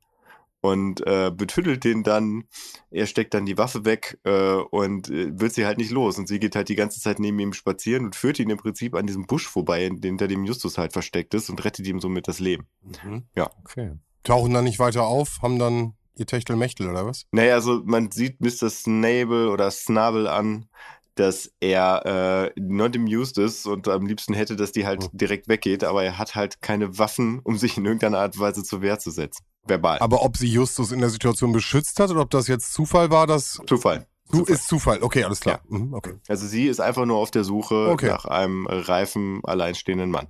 und äh, betüttelt den dann. Er steckt dann die Waffe weg äh, und äh, wird sie halt nicht los. Und sie geht halt die ganze Zeit neben ihm spazieren und führt ihn im Prinzip an diesem Busch vorbei, in- hinter dem Justus halt versteckt ist und rettet ihm somit das Leben. Mhm. Ja. Okay. Tauchen dann nicht weiter auf, haben dann ihr Techtelmechtel oder was? Naja, also man sieht Mr. Snable oder Snabel an, dass er äh, not amused ist und am liebsten hätte, dass die halt Hm. direkt weggeht, aber er hat halt keine Waffen, um sich in irgendeiner Art und Weise zur Wehr zu setzen. Verbal. Aber ob sie Justus in der Situation beschützt hat oder ob das jetzt Zufall war, das Zufall. du Zufall. ist Zufall. Okay, alles klar. Mhm, okay, Also sie ist einfach nur auf der Suche Okay. nach einem reifen, alleinstehenden Mann.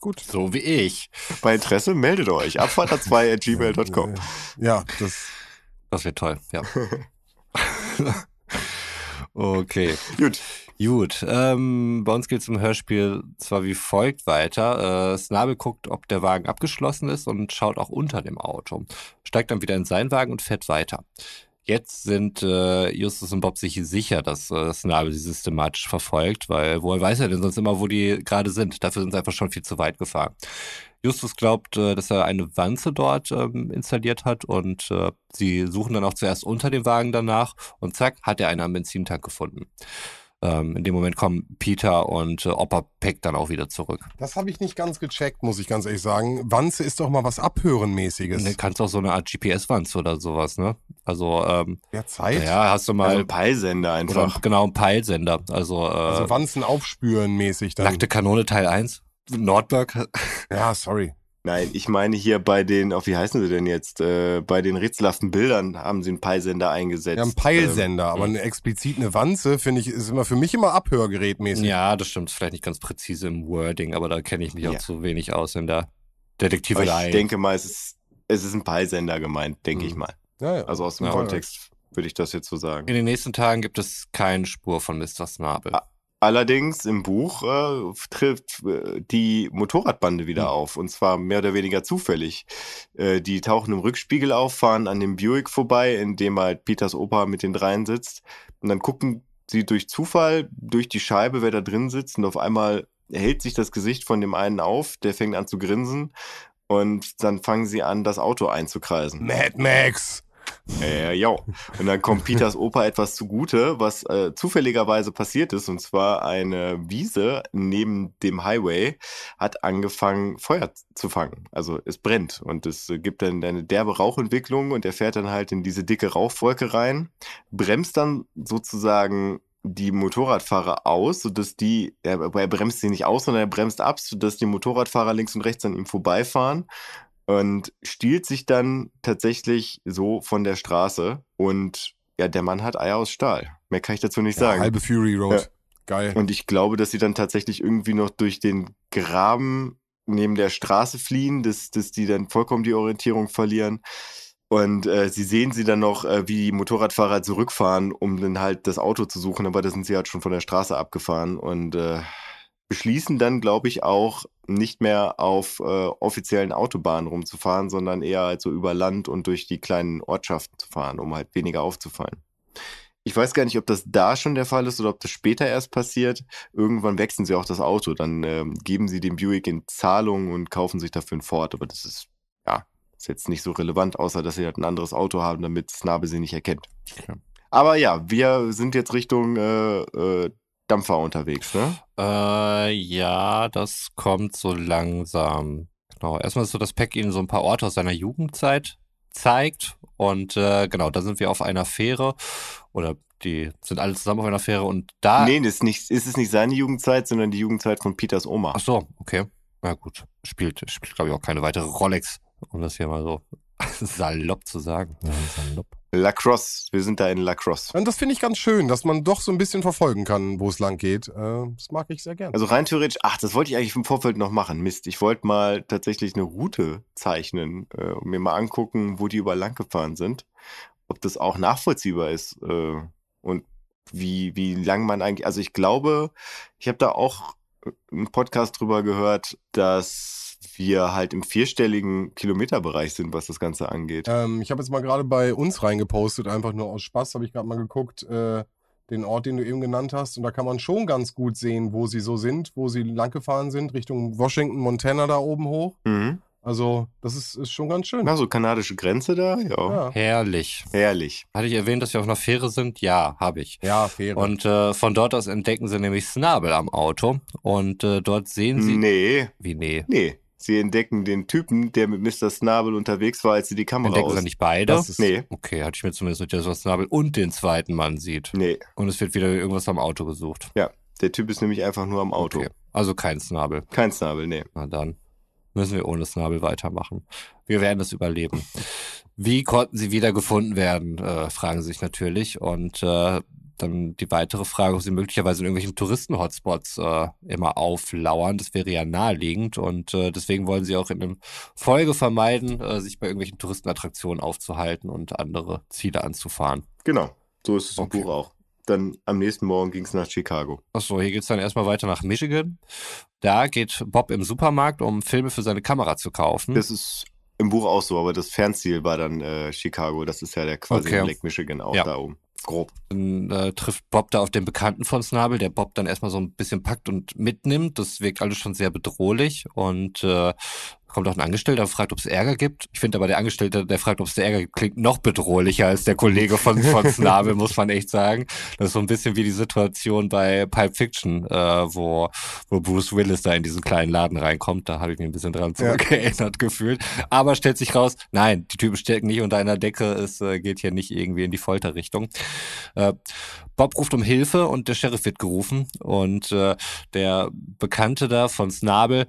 gut. So wie ich. Bei Interesse meldet euch. Abfahrt2 at gmail.com. Ja, das. Das wäre toll, ja. okay. Gut. Gut, ähm, bei uns geht es im Hörspiel zwar wie folgt weiter. Äh, Snabel guckt, ob der Wagen abgeschlossen ist und schaut auch unter dem Auto. Steigt dann wieder in seinen Wagen und fährt weiter. Jetzt sind äh, Justus und Bob sich sicher, dass äh, Snabel sie systematisch verfolgt, weil woher weiß er denn sonst immer, wo die gerade sind? Dafür sind sie einfach schon viel zu weit gefahren. Justus glaubt, äh, dass er eine Wanze dort ähm, installiert hat und äh, sie suchen dann auch zuerst unter dem Wagen danach und zack, hat er einen am Benzintank gefunden. Ähm, in dem Moment kommen Peter und äh, Opa Peck dann auch wieder zurück. Das habe ich nicht ganz gecheckt, muss ich ganz ehrlich sagen. Wanze ist doch mal was Abhörenmäßiges. Du kannst auch so eine Art GPS-Wanze oder sowas, ne? Also, ähm, Ja, Zeit. ja, hast du mal Also ein Peilsender oder, einfach. genau einen Peilsender. Also, äh, Also Wanzen aufspüren mäßig dann. nackte Kanone Teil 1. Nordberg. Ja, sorry. Nein, ich meine hier bei den, auf wie heißen sie denn jetzt? Äh, bei den rätselhaften Bildern haben sie einen Peilsender eingesetzt. Ja, ein Peilsender, aber eine explizit eine Wanze, finde ich, ist immer für mich immer Abhörgerätmäßig. Ja, das stimmt. Vielleicht nicht ganz präzise im Wording, aber da kenne ich mich auch Ja. zu wenig aus in der Aber Detektiverei. ich denke mal, es ist, es ist ein Peilsender gemeint, denke Mhm. ich mal. Ja, ja. Also aus dem Ja, Kontext würde ich das jetzt so sagen. in den nächsten Tagen gibt es keine Spur von Mr. Snabel. Ah. Allerdings im Buch äh, trifft äh, die Motorradbande wieder auf und zwar mehr oder weniger zufällig. Äh, die tauchen im Rückspiegel auf, fahren an dem Buick vorbei, in dem halt Peters Opa mit den dreien sitzt und dann gucken sie durch Zufall durch die Scheibe, wer da drin sitzt und auf einmal hält sich das Gesicht von dem einen auf, der fängt an zu grinsen und dann fangen sie an, das Auto einzukreisen. Mad Max! Äh, ja. Und dann kommt Peters Opa etwas zugute, was äh, zufälligerweise passiert ist. Und zwar eine Wiese neben dem Highway hat angefangen, Feuer zu fangen. Also es brennt und es gibt dann eine derbe Rauchentwicklung und er fährt dann halt in diese dicke Rauchwolke rein, bremst dann sozusagen die Motorradfahrer aus, sodass die, er, er bremst sie nicht aus, sondern er bremst ab, sodass die Motorradfahrer links und rechts an ihm vorbeifahren und stiehlt sich dann tatsächlich so von der Straße und ja, der Mann hat Eier aus Stahl. Mehr kann ich dazu nicht sagen. Ja, halbe Fury Road. Ja. Geil. Und ich glaube, dass sie dann tatsächlich irgendwie noch durch den Graben neben der Straße fliehen, dass, dass die dann vollkommen die Orientierung verlieren. Und äh, sie sehen sie dann noch, äh, wie die Motorradfahrer zurückfahren, um dann halt das Auto zu suchen, aber da sind sie halt schon von der Straße abgefahren und äh, beschließen dann, glaube ich, auch nicht mehr auf äh, offiziellen Autobahnen rumzufahren, sondern eher halt so über Land und durch die kleinen Ortschaften zu fahren, um halt weniger aufzufallen. Ich weiß gar nicht, ob das da schon der Fall ist oder ob das später erst passiert. Irgendwann wechseln sie auch das Auto, dann äh, geben sie dem Buick in Zahlung und kaufen sich dafür ein Ford, aber das ist ja ist jetzt nicht so relevant, außer dass sie halt ein anderes Auto haben, damit Snabe sie nicht erkennt. Okay. Aber ja, wir sind jetzt Richtung äh, äh, Dampfer unterwegs, ne? Äh, ja, das kommt so langsam. Genau. Erstmal ist so, dass Peck ihnen so ein paar Orte aus seiner Jugendzeit zeigt. Und äh, genau, da sind wir auf einer Fähre. Oder die sind alle zusammen auf einer Fähre und da. Nee, ist, nicht, ist es nicht seine Jugendzeit, sondern die Jugendzeit von Peters Oma. Ach so, okay. Na gut. Spielt, spielt glaube ich, auch keine weitere Rolex, um das hier mal so salopp zu sagen. Ja, salopp. Lacrosse, wir sind da in Lacrosse. Und das finde ich ganz schön, dass man doch so ein bisschen verfolgen kann, wo es lang geht. Äh, das mag ich sehr gerne. Also rein theoretisch, ach, das wollte ich eigentlich im Vorfeld noch machen. Mist, ich wollte mal tatsächlich eine Route zeichnen äh, und mir mal angucken, wo die überall lang gefahren sind. Ob das auch nachvollziehbar ist äh, und wie, wie lang man eigentlich, also ich glaube, ich habe da auch einen Podcast drüber gehört, dass wir halt im vierstelligen Kilometerbereich sind, was das Ganze angeht. Ähm, ich habe jetzt mal gerade bei uns reingepostet, einfach nur aus Spaß, habe ich gerade mal geguckt, äh, den Ort, den du eben genannt hast. Und da kann man schon ganz gut sehen, wo sie so sind, wo sie langgefahren sind, Richtung Washington, Montana da oben hoch. Mhm. Also, das ist, ist schon ganz schön. Na, so kanadische Grenze da, ja. ja. Herrlich. Herrlich. Hatte ich erwähnt, dass wir auf einer Fähre sind? Ja, habe ich. Ja, Fähre. Und äh, von dort aus entdecken sie nämlich Snabel am Auto. Und äh, dort sehen sie. Nee. Wie nee? Nee. Sie entdecken den Typen, der mit Mr. Snabel unterwegs war, als sie die Kamera Entdecken aus... sie nicht beide? Das ist, nee. Okay, hatte ich mir zumindest nicht, dass. Snabel und den zweiten Mann sieht. Nee. Und es wird wieder irgendwas am Auto gesucht. Ja, der Typ ist nämlich einfach nur am Auto. Okay. Also kein Snabel. Kein Snabel, nee. Na dann müssen wir ohne Snabel weitermachen. Wir werden es überleben. Wie konnten sie wiedergefunden werden, äh, fragen sie sich natürlich. Und äh, dann die weitere Frage, ob sie möglicherweise in irgendwelchen Touristen-Hotspots äh, immer auflauern. Das wäre ja naheliegend und äh, deswegen wollen sie auch in der Folge vermeiden, äh, sich bei irgendwelchen Touristenattraktionen aufzuhalten und andere Ziele anzufahren. Genau, so ist es okay. im Buch auch. Dann am nächsten Morgen ging es nach Chicago. Achso, hier geht es dann erstmal weiter nach Michigan. Da geht Bob im Supermarkt, um Filme für seine Kamera zu kaufen. Das ist im Buch auch so, aber das Fernziel war dann äh, Chicago. Das ist ja der quasi okay. Lake Michigan auch ja. da oben grob. Dann äh, trifft Bob da auf den Bekannten von Snabel, der Bob dann erstmal so ein bisschen packt und mitnimmt. Das wirkt alles schon sehr bedrohlich und äh, kommt auch ein Angestellter und fragt, ob es Ärger gibt. Ich finde aber der Angestellte, der fragt, ob es Ärger gibt, klingt noch bedrohlicher als der Kollege von, von Snabel, muss man echt sagen. Das ist so ein bisschen wie die Situation bei Pulp Fiction, äh, wo, wo Bruce Willis da in diesen kleinen Laden reinkommt. Da habe ich mich ein bisschen dran zurückerinnert ja. gefühlt. Aber stellt sich raus, nein, die Typen stecken nicht unter einer Decke. Es äh, geht hier nicht irgendwie in die Folterrichtung. Äh, Bob ruft um Hilfe und der Sheriff wird gerufen und äh, der Bekannte da von Snabel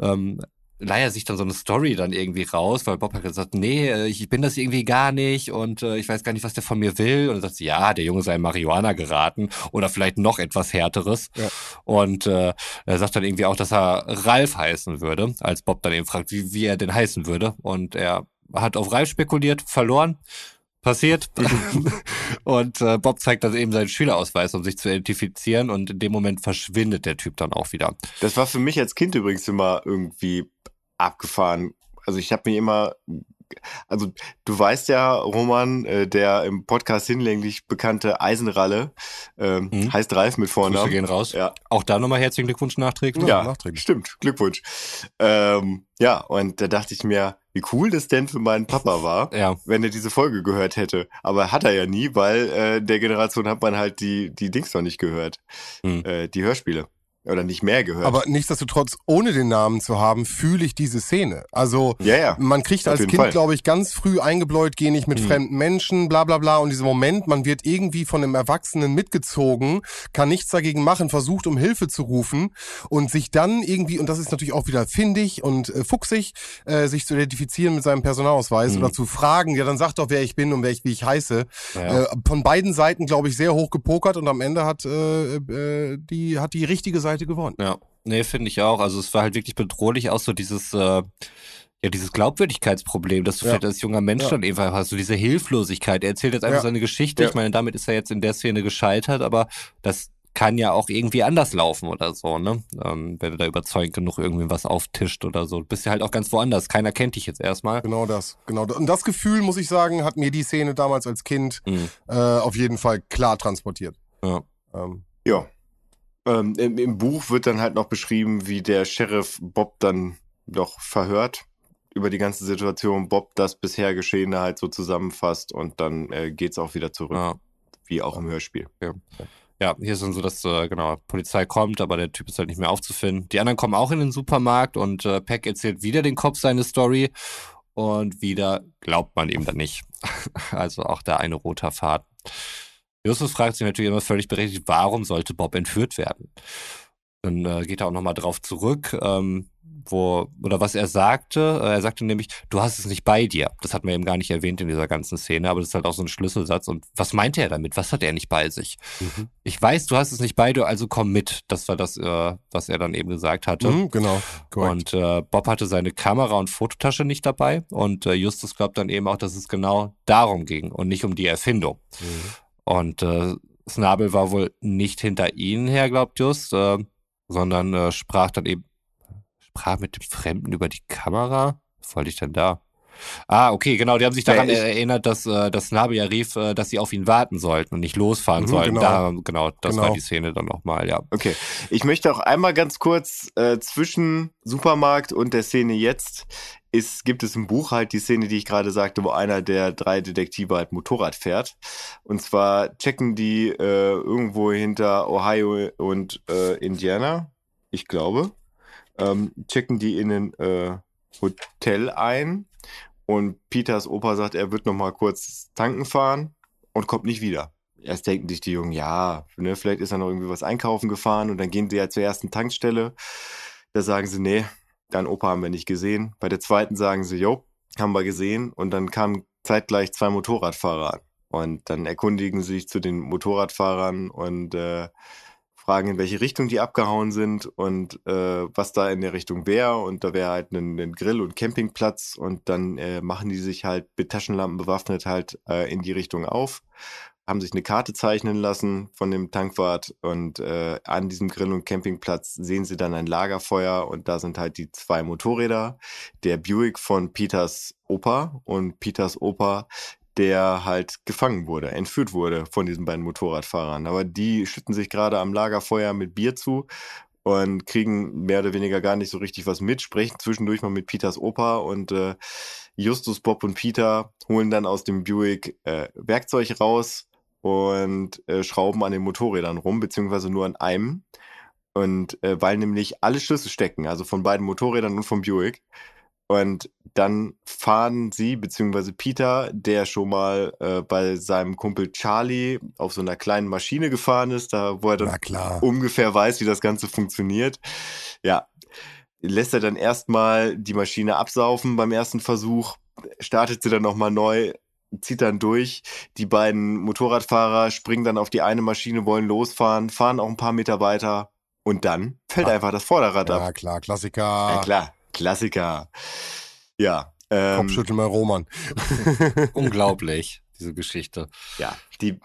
ähm, leier sich dann so eine Story dann irgendwie raus, weil Bob hat gesagt, nee, äh, ich bin das irgendwie gar nicht und äh, ich weiß gar nicht, was der von mir will. Und er sagt, ja, der Junge sei in Marihuana geraten oder vielleicht noch etwas härteres. Ja. Und äh, er sagt dann irgendwie auch, dass er Ralf heißen würde, als Bob dann eben fragt, wie, wie er denn heißen würde. Und er hat auf Ralf spekuliert, verloren passiert. und äh, Bob zeigt dann eben seinen Schülerausweis, um sich zu identifizieren. Und in dem Moment verschwindet der Typ dann auch wieder. Das war für mich als Kind übrigens immer irgendwie abgefahren. Also ich habe mir immer also du weißt ja, Roman, äh, der im Podcast hinlänglich bekannte Eisenralle, äh, mhm. heißt Ralf mit Vornamen. Grüße gehen raus. Ja. Auch da nochmal herzlichen Glückwunsch nachträglich. Ja, nachträglich. stimmt, Glückwunsch. Ähm, ja, und da dachte ich mir, wie cool das denn für meinen Papa war, ja. wenn er diese Folge gehört hätte. Aber hat er ja nie, weil äh, der Generation hat man halt die, die Dings noch nicht gehört. Mhm. Äh, die Hörspiele oder nicht mehr gehört. Aber nichtsdestotrotz, ohne den Namen zu haben, fühle ich diese Szene. Also ja, ja. man kriegt als Kind, glaube ich, ganz früh eingebläut, geh nicht mit mhm. fremden Menschen, bla bla bla. Und dieser Moment, man wird irgendwie von einem Erwachsenen mitgezogen, kann nichts dagegen machen, versucht um Hilfe zu rufen und sich dann irgendwie, und das ist natürlich auch wieder findig und äh, fuchsig, äh, sich zu identifizieren mit seinem Personalausweis mhm. oder zu fragen, ja dann sag doch, wer ich bin und wer ich, wie ich heiße. Ja. Äh, von beiden Seiten, glaube ich, sehr hoch gepokert und am Ende hat äh, äh, die, hat die richtige Seite Seite gewonnen. Ja, nee, finde ich auch. Also es war halt wirklich bedrohlich, auch so dieses, äh, ja, dieses Glaubwürdigkeitsproblem, dass du ja. vielleicht als junger Mensch ja. dann einfach hast, so diese Hilflosigkeit. Er erzählt jetzt einfach ja. seine Geschichte. Ich meine, damit ist er jetzt in der Szene gescheitert, aber das kann ja auch irgendwie anders laufen oder so, ne? Ähm, wenn du da überzeugend genug irgendwie was auftischt oder so. Du bist ja halt auch ganz woanders. Keiner kennt dich jetzt erstmal. Genau das, genau. Und das Gefühl, muss ich sagen, hat mir die Szene damals als Kind mhm. äh, auf jeden Fall klar transportiert. Ja. Ähm. Ja, ähm, im, im, Buch wird dann halt noch beschrieben, wie der Sheriff Bob dann doch verhört über die ganze Situation. Bob das bisher Geschehene halt so zusammenfasst und dann äh, es auch wieder zurück. Ja. Wie auch im Hörspiel. Ja. Ja, hier ist dann so, dass, äh, genau, Polizei kommt, aber der Typ ist halt nicht mehr aufzufinden. Die anderen kommen auch in den Supermarkt und äh, Peck erzählt wieder den Kopf seine Story und wieder glaubt man ihm dann nicht. also auch da eine roter Faden. Justus fragt sich natürlich immer völlig berechtigt, warum sollte Bob entführt werden? Dann äh, geht er auch nochmal drauf zurück, ähm, wo, oder was er sagte. Äh, er sagte nämlich, du hast es nicht bei dir. Das hat man eben gar nicht erwähnt in dieser ganzen Szene, aber das ist halt auch so ein Schlüsselsatz. Und was meinte er damit? Was hat er nicht bei sich? Mhm. Ich weiß, du hast es nicht bei dir, also komm mit. Das war das, äh, was er dann eben gesagt hatte. Mhm, genau. Correct. Und äh, Bob hatte seine Kamera und Fototasche nicht dabei. Und äh, Justus glaubt dann eben auch, dass es genau darum ging und nicht um die Erfindung. Mhm. Und äh, Snabel war wohl nicht hinter ihnen her, glaubt Just, äh, sondern äh, sprach dann eben, sprach mit dem Fremden über die Kamera. Was wollte ich denn da? Ah, okay, genau. Die haben sich daran ja, erinnert, dass, äh, dass Nabi ja rief, äh, dass sie auf ihn warten sollten und nicht losfahren mhm, sollten. Genau. Da, genau, das genau. war die Szene dann nochmal, ja. Okay. Ich möchte auch einmal ganz kurz äh, zwischen Supermarkt und der Szene jetzt ist, gibt es im Buch halt die Szene, die ich gerade sagte, wo einer der drei Detektive halt Motorrad fährt. Und zwar checken die äh, irgendwo hinter Ohio und äh, Indiana, ich glaube, ähm, checken die in ein äh, Hotel ein. Und Peters Opa sagt, er wird noch mal kurz tanken fahren und kommt nicht wieder. Erst denken sich die Jungen, ja, ne, vielleicht ist er noch irgendwie was einkaufen gefahren und dann gehen sie ja zur ersten Tankstelle. Da sagen sie, nee, Dein Opa haben wir nicht gesehen. Bei der zweiten sagen sie, jo, haben wir gesehen. Und dann kamen zeitgleich zwei Motorradfahrer an. Und dann erkundigen sie sich zu den Motorradfahrern und äh, fragen, in welche Richtung die abgehauen sind und äh, was da in der Richtung wäre. Und da wäre halt ein, Grill und Campingplatz. Und dann äh, machen die sich halt mit Taschenlampen bewaffnet halt äh, in die Richtung auf haben sich eine Karte zeichnen lassen von dem Tankwart und äh, an diesem Grill- und Campingplatz sehen sie dann ein Lagerfeuer und da sind halt die zwei Motorräder, der Buick von Peters Opa und Peters Opa, der halt gefangen wurde, entführt wurde von diesen beiden Motorradfahrern. Aber die schütten sich gerade am Lagerfeuer mit Bier zu und kriegen mehr oder weniger gar nicht so richtig was mit, sprechen zwischendurch mal mit Peters Opa und äh, Justus, Bob und Peter holen dann aus dem Buick äh, Werkzeug raus, und äh, schrauben an den Motorrädern rum, beziehungsweise nur an einem. Und äh, weil nämlich alle Schlüssel stecken, also von beiden Motorrädern und vom Buick. Und dann fahren sie, beziehungsweise Peter, der schon mal äh, bei seinem Kumpel Charlie auf so einer kleinen Maschine gefahren ist, da wo er dann ungefähr weiß, wie das Ganze funktioniert. Ja, lässt er dann erstmal die Maschine absaufen beim ersten Versuch, startet sie dann nochmal neu, zieht dann durch. Die beiden Motorradfahrer springen dann auf die eine Maschine, wollen losfahren, fahren auch ein paar Meter weiter und dann fällt ah. einfach das Vorderrad ja, ab. Ja, klar, Klassiker. Ja, klar, Klassiker. Ja. Ähm, Kopfschüttel mal Roman. Unglaublich. diese Geschichte. Ja, die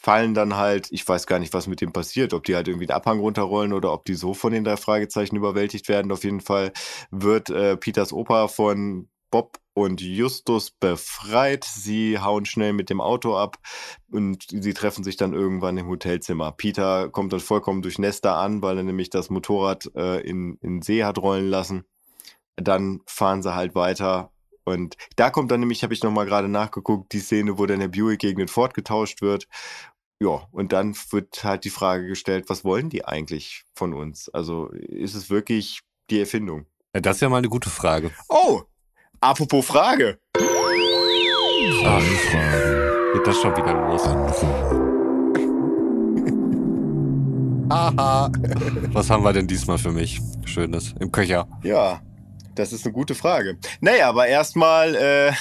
fallen dann halt, ich weiß gar nicht, was mit dem passiert, ob die halt irgendwie den Abhang runterrollen oder ob die so von den drei Fragezeichen überwältigt werden. Auf jeden Fall wird äh, Peters Opa von Bob und Justus befreit. Sie hauen schnell mit dem Auto ab und sie treffen sich dann irgendwann im Hotelzimmer. Peter kommt dann vollkommen durchnässt da an, weil er nämlich das Motorrad äh, in, in See hat rollen lassen. Dann fahren sie halt weiter und da kommt dann nämlich, habe ich nochmal gerade nachgeguckt, die Szene, wo dann der Buick gegen den Ford getauscht wird. Ja, und dann wird halt die Frage gestellt, was wollen die eigentlich von uns? Also ist es wirklich die Erfindung? Ja, das ist ja mal eine gute Frage. Oh, apropos Frage. Ach, geht das schon wieder los? Haha. Was haben wir denn diesmal für mich? Schönes im Köcher. Ja, das ist eine gute Frage. Naja, aber erstmal äh,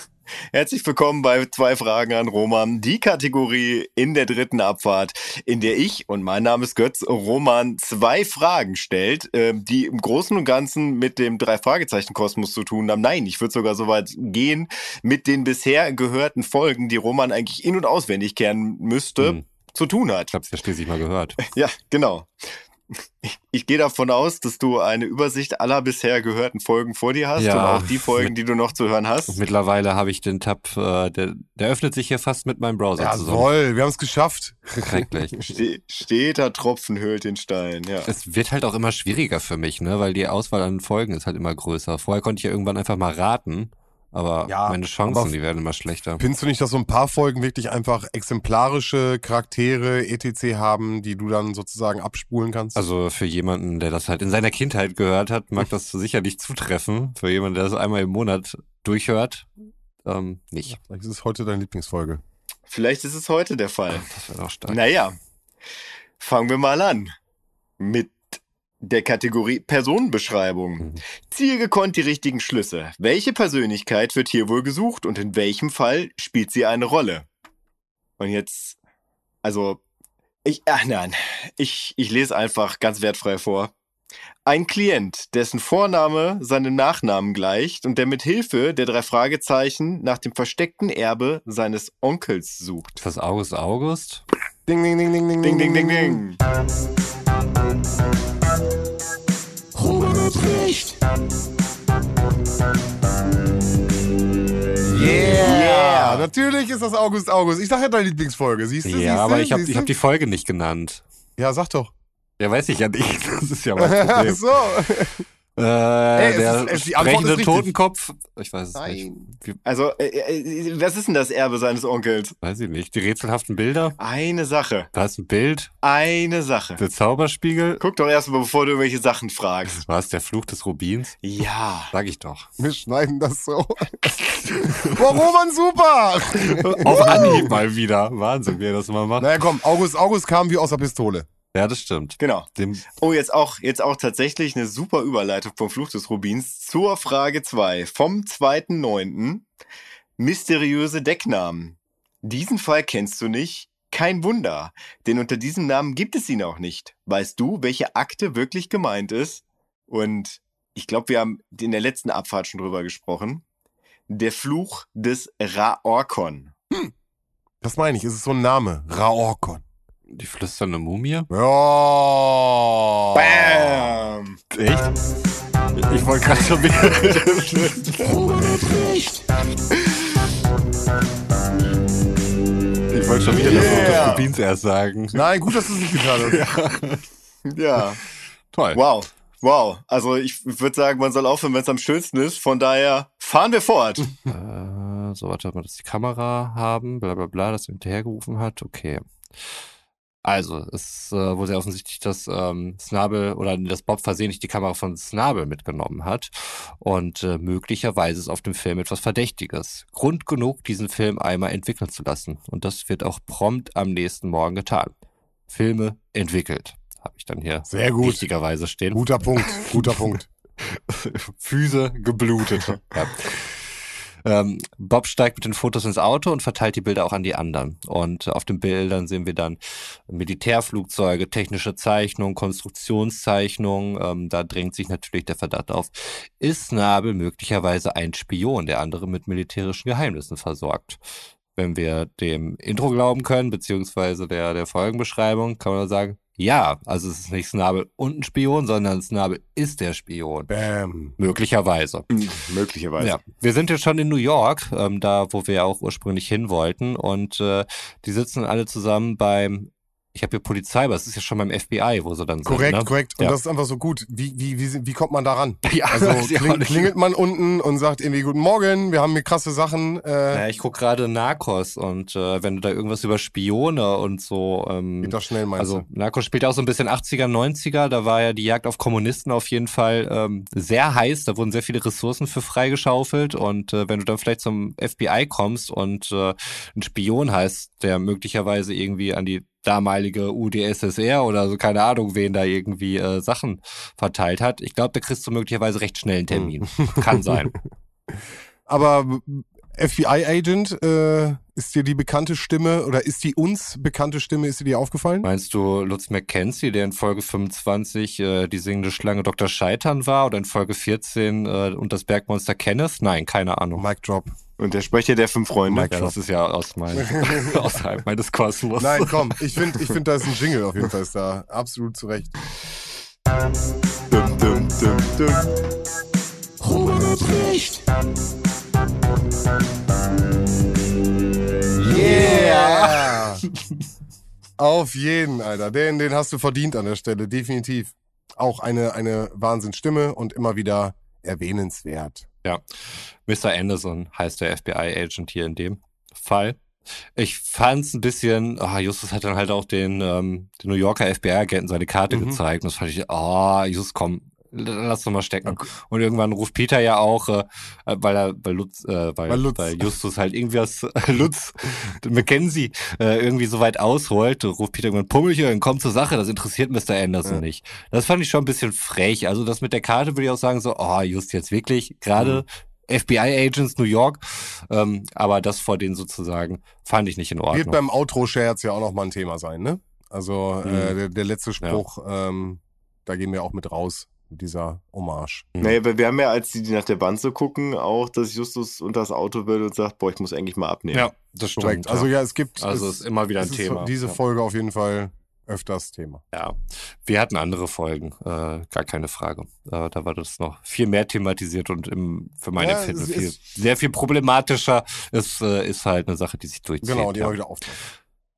herzlich willkommen bei zwei Fragen an Roman. Die Kategorie in der dritten Abfahrt, in der ich, und mein Name ist Götz, Roman zwei Fragen stellt, äh, die im Großen und Ganzen mit dem Drei-Fragezeichen-Kosmos zu tun haben. Nein, ich würde sogar so weit gehen, mit den bisher gehörten Folgen, die Roman eigentlich in- und auswendig kehren müsste. Hm. zu tun hat. Ich hab's ja schließlich mal gehört. Ja, genau. Ich, ich gehe davon aus, dass du eine Übersicht aller bisher gehörten Folgen vor dir hast Ja, und auch die Folgen, mit- die du noch zu hören hast. Mittlerweile habe ich den Tab, äh, der, der öffnet sich hier fast mit meinem Browser zusammen. Jawohl, wir haben es geschafft. Schrecklich. Ste steter Tropfen höhlt den Stein, ja. Es wird halt auch immer schwieriger für mich, ne, weil die Auswahl an Folgen ist halt immer größer. Vorher konnte ich ja irgendwann einfach mal raten, aber Ja, meine Chancen, aber- die werden immer schlechter. Findest du nicht, dass so ein paar Folgen wirklich einfach exemplarische Charaktere etc. haben, die du dann sozusagen abspulen kannst? Also für jemanden, der das halt in seiner Kindheit gehört hat, mag das sicherlich zutreffen. Für jemanden, der das einmal im Monat durchhört, ähm, nicht. Vielleicht ist es heute deine Lieblingsfolge. Vielleicht ist es heute der Fall. Das wäre doch stark. Naja, fangen wir mal an mit der Kategorie Personenbeschreibung. Mhm. Ziehe gekonnt die richtigen Schlüsse. Welche Persönlichkeit wird hier wohl gesucht und in welchem Fall spielt sie eine Rolle? Und jetzt, also, ich, ach nein, ich, ich lese einfach ganz wertfrei vor. Ein Klient, dessen Vorname seinem Nachnamen gleicht und der mit Hilfe der drei Fragezeichen nach dem versteckten Erbe seines Onkels sucht. Ist das August August? Ding, ding, ding, ding, ding, Ding, ding, ding, ding. Roman hat recht. Yeah! Natürlich ist das August August. Ich sag ja deine Lieblingsfolge. Siehst du? Ja, siehst du? aber ich habe hab die Folge nicht genannt. Ja, sag doch. Ja, weiß ich ja nicht. Das ist ja mein Problem. so. Äh, es der ist- es- sprechende. Totenkopf. Ich weiß es Nein. nicht. Wie, Also, äh, äh, was ist denn das Erbe seines Onkels? weiß ich nicht. Die rätselhaften Bilder. Eine Sache. Da ist ein Bild. Eine Sache. Der Zauberspiegel. Guck doch erst mal, bevor du irgendwelche Sachen fragst. Was? Der Fluch des Rubins? Ja. Sag ich doch. Wir schneiden das so. Boah, Roman, super! Auf Anhieb mal wieder. Wahnsinn, wie er das immer macht. Naja, komm, August August kam wie aus der Pistole. Ja, das stimmt. Genau. Dem, Oh, jetzt auch, jetzt auch tatsächlich eine super Überleitung vom Fluch des Rubins zur Frage 2 vom 2.9. Mysteriöse Decknamen. Diesen Fall kennst du nicht? Kein Wunder, denn unter diesem Namen gibt es ihn auch nicht. Weißt du, welche Akte wirklich gemeint ist? Und ich glaube, wir haben in der letzten Abfahrt schon drüber gesprochen. Der Fluch des Raorkon. Das meine ich, es ist so ein Name. Raorkon. Die flüsternde Mumie? Ja. Bam! Echt? Ich wollte gerade schon wieder. Ich wollte schon wieder das Wort des Yeah. Rubins erst sagen. Nein, gut, dass du es nicht getan hast. Ja. Toll. Wow. Wow. Also ich würde sagen, man soll aufhören, wenn es am schönsten ist. Von daher fahren wir fort. Äh, so, warte mal, dass die Kamera haben, bla bla bla, das hinterhergerufen hat. Okay. Also, es ist äh, wohl sehr offensichtlich, dass ähm, Snabel oder das Bob versehentlich die Kamera von Snabel mitgenommen hat. Und äh, möglicherweise ist auf dem Film etwas Verdächtiges. Grund genug, diesen Film einmal entwickeln zu lassen. Und das wird auch prompt am nächsten Morgen getan. Filme entwickelt. Habe ich dann hier Sehr gut. richtigerweise stehen. Guter Punkt, guter Punkt. Füße geblutet. ja. Ähm, Bob steigt mit den Fotos ins Auto und verteilt die Bilder auch an die anderen. Und auf den Bildern sehen wir dann Militärflugzeuge, technische Zeichnungen, Konstruktionszeichnungen. Ähm, da drängt sich natürlich der Verdacht auf, ist Nabel möglicherweise ein Spion, der andere mit militärischen Geheimnissen versorgt? wenn wir dem Intro glauben können, beziehungsweise der, der Folgenbeschreibung, kann man sagen, ja, also es ist nicht Snabel und ein Spion, sondern Snabel ist der Spion. Bam. Möglicherweise. Möglicherweise. Ja, wir sind jetzt schon in New York, ähm, da wo wir auch ursprünglich hin wollten. Und äh, die sitzen alle zusammen beim ich habe hier Polizei, aber es ist ja schon beim FBI, wo sie dann Korrekt, sind. Ne? korrekt. Und Ja. das ist einfach so gut. Wie, wie, wie, wie kommt man da ran? Ja, Also kling, klingelt man unten und sagt irgendwie Guten Morgen, wir haben hier krasse Sachen. Äh, Ja, ich guck gerade Narcos und äh, wenn du da irgendwas über Spione und so. Ähm, Geht das schnell, meinst also du? Narcos spielt auch so ein bisschen 80er, 90er. Da war ja die Jagd auf Kommunisten auf jeden Fall ähm, sehr heiß. Da wurden sehr viele Ressourcen für freigeschaufelt. Und äh, wenn du dann vielleicht zum FBI kommst und äh, ein Spion heißt, der möglicherweise irgendwie an die damalige UdSSR oder so, keine Ahnung, wen da irgendwie äh, Sachen verteilt hat. Ich glaube, da kriegst du möglicherweise recht schnell einen Termin. Kann sein. Aber FBI-Agent, äh, ist dir die bekannte Stimme oder ist die uns bekannte Stimme, ist dir die aufgefallen? Meinst du Lutz McKenzie, der in Folge 25 äh, die singende Schlange Dr. Scheitern war oder in Folge 14 äh, und das Bergmonster Kenneth? Nein, keine Ahnung. Mic Drop. Und der Sprecher der fünf Freunde. Ja, das ist ja aus mein, außerhalb meines Kosmos. Nein, komm, ich finde, ich find, da ist ein Jingle auf jeden Fall ist da. Absolut zu Recht. Dum, dum, dum, dum. Robert erbricht. Yeah! Auf jeden, Alter. Den, den hast du verdient an der Stelle, definitiv. Auch eine, eine Wahnsinnsstimme und immer wieder erwähnenswert. Mr. Anderson heißt der FBI-Agent hier in dem Fall. Ich fand's ein bisschen, ah, Justus hat dann halt auch den, ähm, den New Yorker FBI-Agenten seine Karte Mhm. gezeigt. Und das fand ich, ah, Justus, komm, lass doch mal stecken. Und irgendwann ruft Peter ja auch, äh, äh, weil er, weil Lutz, äh, weil, Lutz. weil Justus halt irgendwie äh, Lutz, Mackenzie, äh, irgendwie so weit ausholt, ruft Peter irgendwann, Pummelchen, komm zur Sache, das interessiert Mr. Anderson Ja. nicht. Das fand ich schon ein bisschen frech. Also das mit der Karte würde ich auch sagen, so, oh, just jetzt wirklich, gerade FBI-Agents New York, ähm, aber das vor denen sozusagen fand ich nicht in Wird Ordnung. beim Outro-Scherz ja auch noch mal ein Thema sein, ne? Also äh, Mhm. der, der letzte Spruch, ähm, da gehen wir auch mit raus, dieser Hommage. Mhm. Naja, wir wir haben ja, als die, die nach der Band so gucken, auch, dass Justus unter das Auto will und sagt, boah, ich muss eigentlich mal abnehmen. Ja, das stimmt. Korrekt. Also ja. es gibt Also es, ist immer wieder ein es ist Thema. Diese Ja. Folge auf jeden Fall öfters Thema. Ja, wir hatten andere Folgen, äh, gar keine Frage. Äh, da war das noch viel mehr thematisiert und im, für meine Ja, viel, sehr viel problematischer. Es äh, ist halt eine Sache, die sich durchzieht. Genau, die ja. immer wieder auftauchen.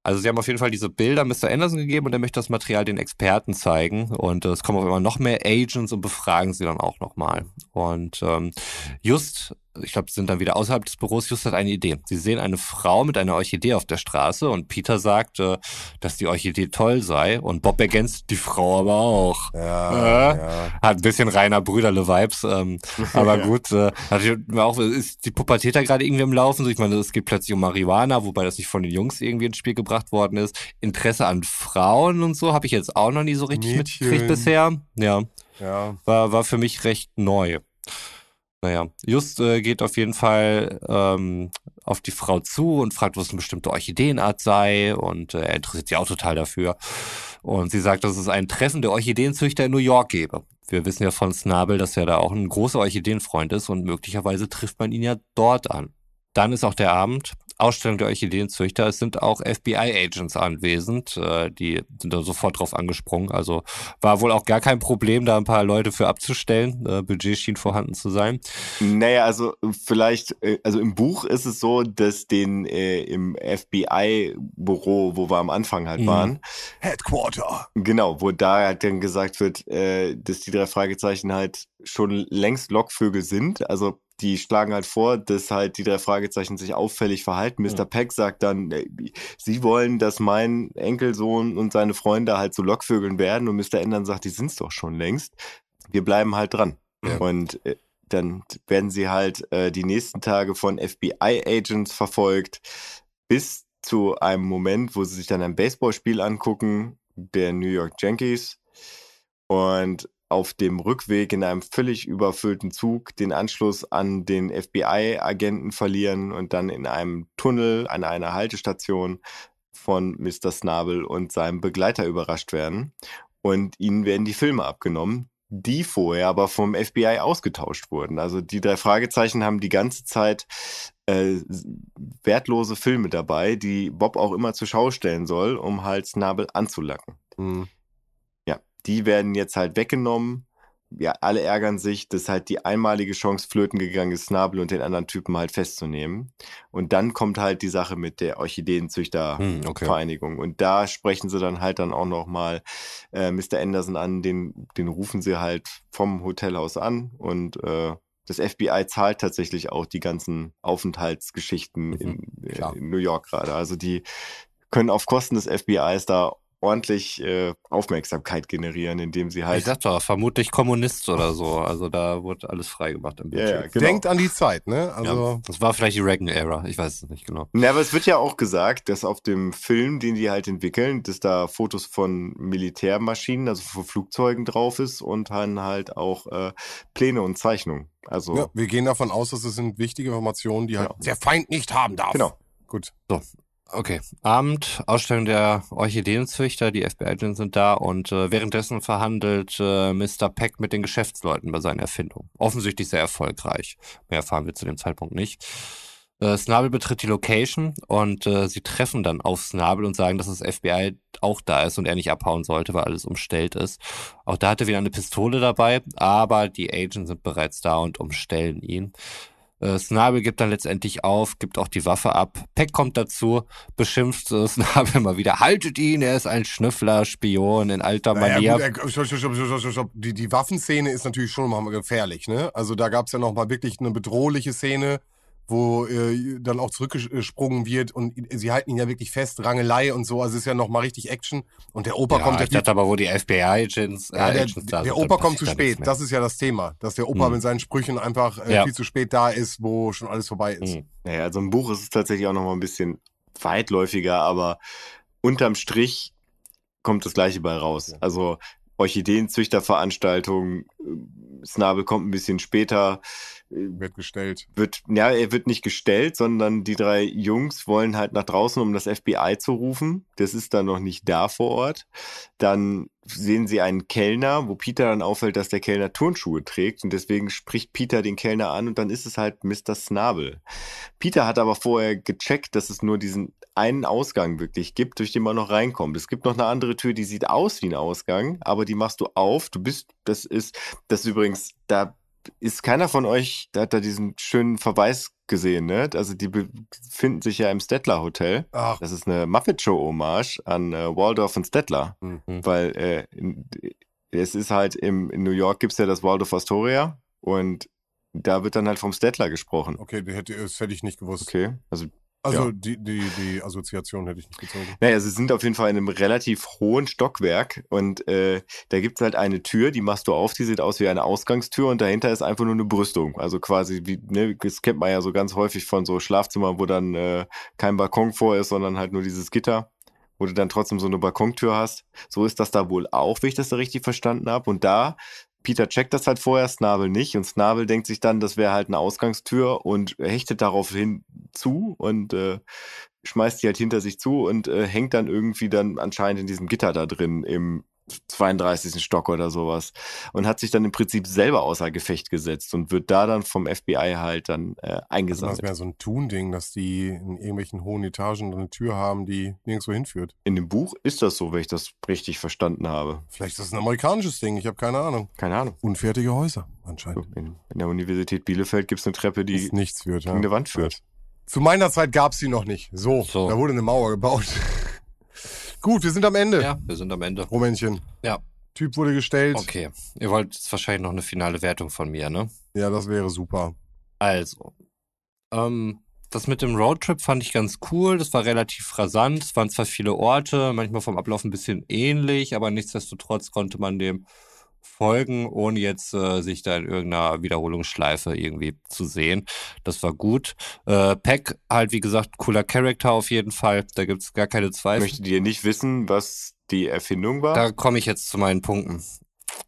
Also sie haben auf jeden Fall diese Bilder Mr. Anderson gegeben und er möchte das Material den Experten zeigen. Und äh, es kommen auf einmal noch mehr Agents und befragen sie dann auch nochmal. Und ähm, just, ich glaube, sie sind dann wieder außerhalb des Büros, just hat eine Idee. Sie sehen eine Frau mit einer Orchidee auf der Straße und Peter sagt, äh, dass die Orchidee toll sei. Und Bob ergänzt, die Frau aber auch. Ja, Äh? ja. Hat ein bisschen reiner Brüderle-Vibes, ähm, aber Ja. gut. Äh, natürlich auch, ist die Pubertät da gerade irgendwie im Laufen? Ich meine, es geht plötzlich um Marihuana, wobei das nicht von den Jungs irgendwie ins Spiel gebracht worden ist. Interesse an Frauen und so habe ich jetzt auch noch nie so richtig Mädchen. mitgekriegt bisher. Ja, ja. war, war für mich recht neu. Naja, Just äh, geht auf jeden Fall ähm, auf die Frau zu und fragt, was eine bestimmte Orchideenart sei und äh, er interessiert sich auch total dafür. Und sie sagt, dass es ein Treffen der Orchideenzüchter in New York gebe. Wir wissen ja von Snabel, dass er da auch ein großer Orchideenfreund ist und möglicherweise trifft man ihn ja dort an. Dann ist auch der Abend, Ausstellung der Orchideenzüchter. Es sind auch FBI-Agents anwesend, äh, die sind da sofort drauf angesprungen. Also war wohl auch gar kein Problem, da ein paar Leute für abzustellen. Äh, Budget schien vorhanden zu sein. Naja, also vielleicht, äh, also im Buch ist es so, dass den äh, im FBI-Büro, wo wir am Anfang halt Mhm. waren, Headquarter. genau, wo da halt dann gesagt wird, äh, dass die drei Fragezeichen halt schon längst Lockvögel sind. Also die schlagen halt vor, dass halt die drei Fragezeichen sich auffällig verhalten. Mr. Peck sagt dann, äh, sie wollen, dass mein Enkelsohn und seine Freunde halt so Lockvögeln werden und Mr. Endern sagt, die sind's doch schon längst. Wir bleiben halt dran. Ja. Und äh, dann werden sie halt äh, die nächsten Tage von FBI-Agents verfolgt, bis zu einem Moment, wo sie sich dann ein Baseballspiel angucken, der New York Yankees. Und auf dem Rückweg in einem völlig überfüllten Zug den Anschluss an den FBI-Agenten verlieren und dann in einem Tunnel an einer Haltestation von Mr. Snabel und seinem Begleiter überrascht werden. Und ihnen werden die Filme abgenommen, die vorher aber vom FBI ausgetauscht wurden. Also die drei Fragezeichen haben die ganze Zeit äh, wertlose Filme dabei, die Bob auch immer zur Schau stellen soll, um halt Snabel anzulacken. Mhm. Die werden jetzt halt weggenommen. Ja, alle ärgern sich, dass halt die einmalige Chance flöten gegangen ist, Snabel und den anderen Typen halt festzunehmen. Und dann kommt halt die Sache mit der Orchideenzüchtervereinigung. Hm, okay. Und da sprechen sie dann halt dann auch nochmal äh, Mr. Anderson an, den, den rufen sie halt vom Hotelhaus an und äh, das FBI zahlt tatsächlich auch die ganzen Aufenthaltsgeschichten Mhm, in, äh, in New York gerade. Also die können auf Kosten des FBIs da ordentlich äh, Aufmerksamkeit generieren, indem sie Ich halt. sag doch, vermutlich Kommunist oder so. Also da wurde alles freigemacht im Ja, ja, Bildschirm. genau. Denkt an die Zeit, ne? Also, Ja, das war vielleicht die Reagan-Ära, ich weiß es nicht genau. Na, aber es wird ja auch gesagt, dass auf dem Film, den die halt entwickeln, dass da Fotos von Militärmaschinen, also von Flugzeugen drauf ist und dann halt auch äh, Pläne und Zeichnungen. Also ja, wir gehen davon aus, dass es sind wichtige Informationen, die halt Genau. der Feind nicht haben darf. Genau. Gut. Okay, Abend, Ausstellung der Orchideenzüchter, die FBI-Agents sind da und äh, währenddessen verhandelt äh, Mr. Peck mit den Geschäftsleuten bei seiner Erfindung. Offensichtlich sehr erfolgreich. Mehr erfahren wir zu dem Zeitpunkt nicht. Äh, Snabel betritt die Location und äh, sie treffen dann auf Snabel und sagen, dass das FBI auch da ist und er nicht abhauen sollte, weil alles umstellt ist. Auch da hat er wieder eine Pistole dabei, aber die Agents sind bereits da und umstellen ihn. Äh, Snabel gibt dann letztendlich auf, gibt auch die Waffe ab. Peck kommt dazu, beschimpft äh, Snabel mal wieder. Haltet ihn, er ist ein Schnüffler, Spion in alter Naja, Manier. gut, äh, stopp, stopp, stopp, stopp, stopp, stopp. Die, die Waffenszene ist natürlich schon mal gefährlich, ne? Also da gab es ja noch mal wirklich eine bedrohliche Szene, wo äh, dann auch zurückgesprungen wird und sie halten ihn ja wirklich fest, Rangelei und so. Also es ist ja noch mal richtig Action. Und der Opa ja, kommt ich dachte aber, wo die FBI-Agents äh, Ja, der, Agents da der sind, Opa kommt zu spät. Das ist ja das Thema. Dass der Opa Hm. mit seinen Sprüchen einfach äh, Ja. viel zu spät da ist, wo schon alles vorbei ist. Hm. Naja, also im Buch ist es tatsächlich auch noch mal ein bisschen weitläufiger, aber unterm Strich kommt das Gleiche bei raus. Ja. Also Orchideenzüchterveranstaltung, äh, Snabel kommt ein bisschen später, Wird gestellt. wird, ja, er wird nicht gestellt, sondern die drei Jungs wollen halt nach draußen, um das FBI zu rufen. Das ist dann noch nicht da vor Ort. Dann sehen sie einen Kellner, wo Peter dann auffällt, dass der Kellner Turnschuhe trägt und deswegen spricht Peter den Kellner an und dann ist es halt Mr. Snabel. Peter hat aber vorher gecheckt, dass es nur diesen einen Ausgang wirklich gibt, durch den man noch reinkommt. Es gibt noch eine andere Tür, die sieht aus wie ein Ausgang, aber die machst du auf. Du bist, das ist, das ist übrigens, da ist keiner von euch, da hat da diesen schönen Verweis gesehen, ne? Also die befinden sich ja im Stettler Hotel. Ach, Das ist eine Muppet Show Hommage an äh, Waldorf und Stettler, Hm. weil äh, in, es ist halt im, in New York gibt's ja das Waldorf Astoria und da wird dann halt vom Stettler gesprochen. okay, das hätte, das hätte ich nicht gewusst. Okay, also Also Ja. die, die, die Assoziation hätte ich nicht gezogen. Naja, sie sind auf jeden Fall in einem relativ hohen Stockwerk und äh, da gibt's halt eine Tür, die machst du auf, die sieht aus wie eine Ausgangstür und dahinter ist einfach nur eine Brüstung. Also quasi wie, ne, das kennt man ja so ganz häufig von so Schlafzimmern, wo dann äh, kein Balkon vor ist, sondern halt nur dieses Gitter, wo du dann trotzdem so eine Balkontür hast. So ist das da wohl auch, wenn ich das da richtig verstanden habe. Und da, Peter checkt das halt vorher, Snabel nicht. Und Snabel denkt sich dann, das wäre halt eine Ausgangstür und hechtet daraufhin zu und äh, schmeißt die halt hinter sich zu und äh, hängt dann irgendwie dann anscheinend in diesem Gitter da drin im 32. Stock oder sowas und hat sich dann im Prinzip selber außer Gefecht gesetzt und wird da dann vom FBI halt dann äh, Also das eingesammelt. wäre so ein Tun-Ding, dass die in irgendwelchen hohen Etagen eine Tür haben, die nirgendwo hinführt. In dem Buch ist das so, wenn ich das richtig verstanden habe. Vielleicht ist das ein amerikanisches Ding, ich habe keine Ahnung. Keine Ahnung. Unfertige Häuser, anscheinend. In, in der Universität Bielefeld gibt es eine Treppe, die nichts führt. Ja. gegen eine Wand führt. Zu meiner Zeit gab es sie noch nicht. So, So. da wurde eine Mauer gebaut. Gut, wir sind am Ende. Ja, wir sind am Ende. Rumänchen. Ja. Typ wurde gestellt. Okay, ihr wollt jetzt wahrscheinlich noch eine finale Wertung von mir, ne? Ja, das wäre super. Also, ähm, das mit dem Roadtrip fand ich ganz cool. Das war relativ rasant. Es waren zwar viele Orte, manchmal vom Ablauf ein bisschen ähnlich, aber nichtsdestotrotz konnte man dem folgen, ohne jetzt äh, sich da in irgendeiner Wiederholungsschleife irgendwie zu sehen. Das war gut. Äh, Peck halt, wie gesagt, cooler Charakter auf jeden Fall. Da gibt's gar keine Zweifel. Möchtet ihr nicht wissen, was die Erfindung war? Da komme ich jetzt zu meinen Punkten.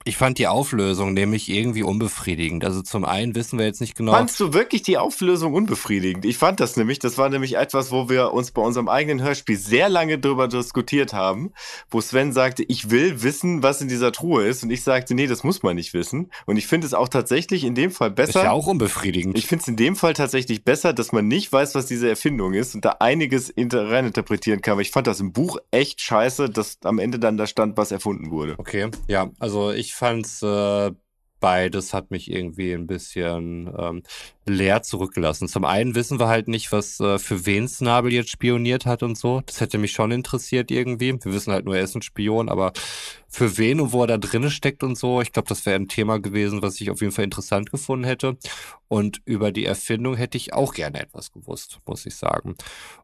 Ich fand die Auflösung nämlich irgendwie unbefriedigend. Also zum einen wissen wir jetzt nicht genau. Fandst du wirklich die Auflösung unbefriedigend? Ich fand das nämlich, das war nämlich etwas, wo wir uns bei unserem eigenen Hörspiel sehr lange drüber diskutiert haben, wo Sven sagte, ich will wissen, was in dieser Truhe ist und ich sagte, nee, das muss man nicht wissen. Und ich finde es auch tatsächlich in dem Fall besser. Ist ja auch unbefriedigend. Ich finde es in dem Fall tatsächlich besser, dass man nicht weiß, was diese Erfindung ist und da einiges reininterpretieren kann. Aber ich fand das im Buch echt scheiße, dass am Ende dann da stand, was erfunden wurde. Okay, ja, also ich fand's äh, beides hat mich irgendwie ein bisschen ähm, leer zurückgelassen. Zum einen wissen wir halt nicht, was äh, für wen Snabel jetzt spioniert hat und so. Das hätte mich schon interessiert irgendwie. Wir wissen halt nur, er ist ein Spion, aber für wen und wo er da drinnen steckt und so, ich glaube, das wäre ein Thema gewesen, was ich auf jeden Fall interessant gefunden hätte. Und über die Erfindung hätte ich auch gerne etwas gewusst, muss ich sagen.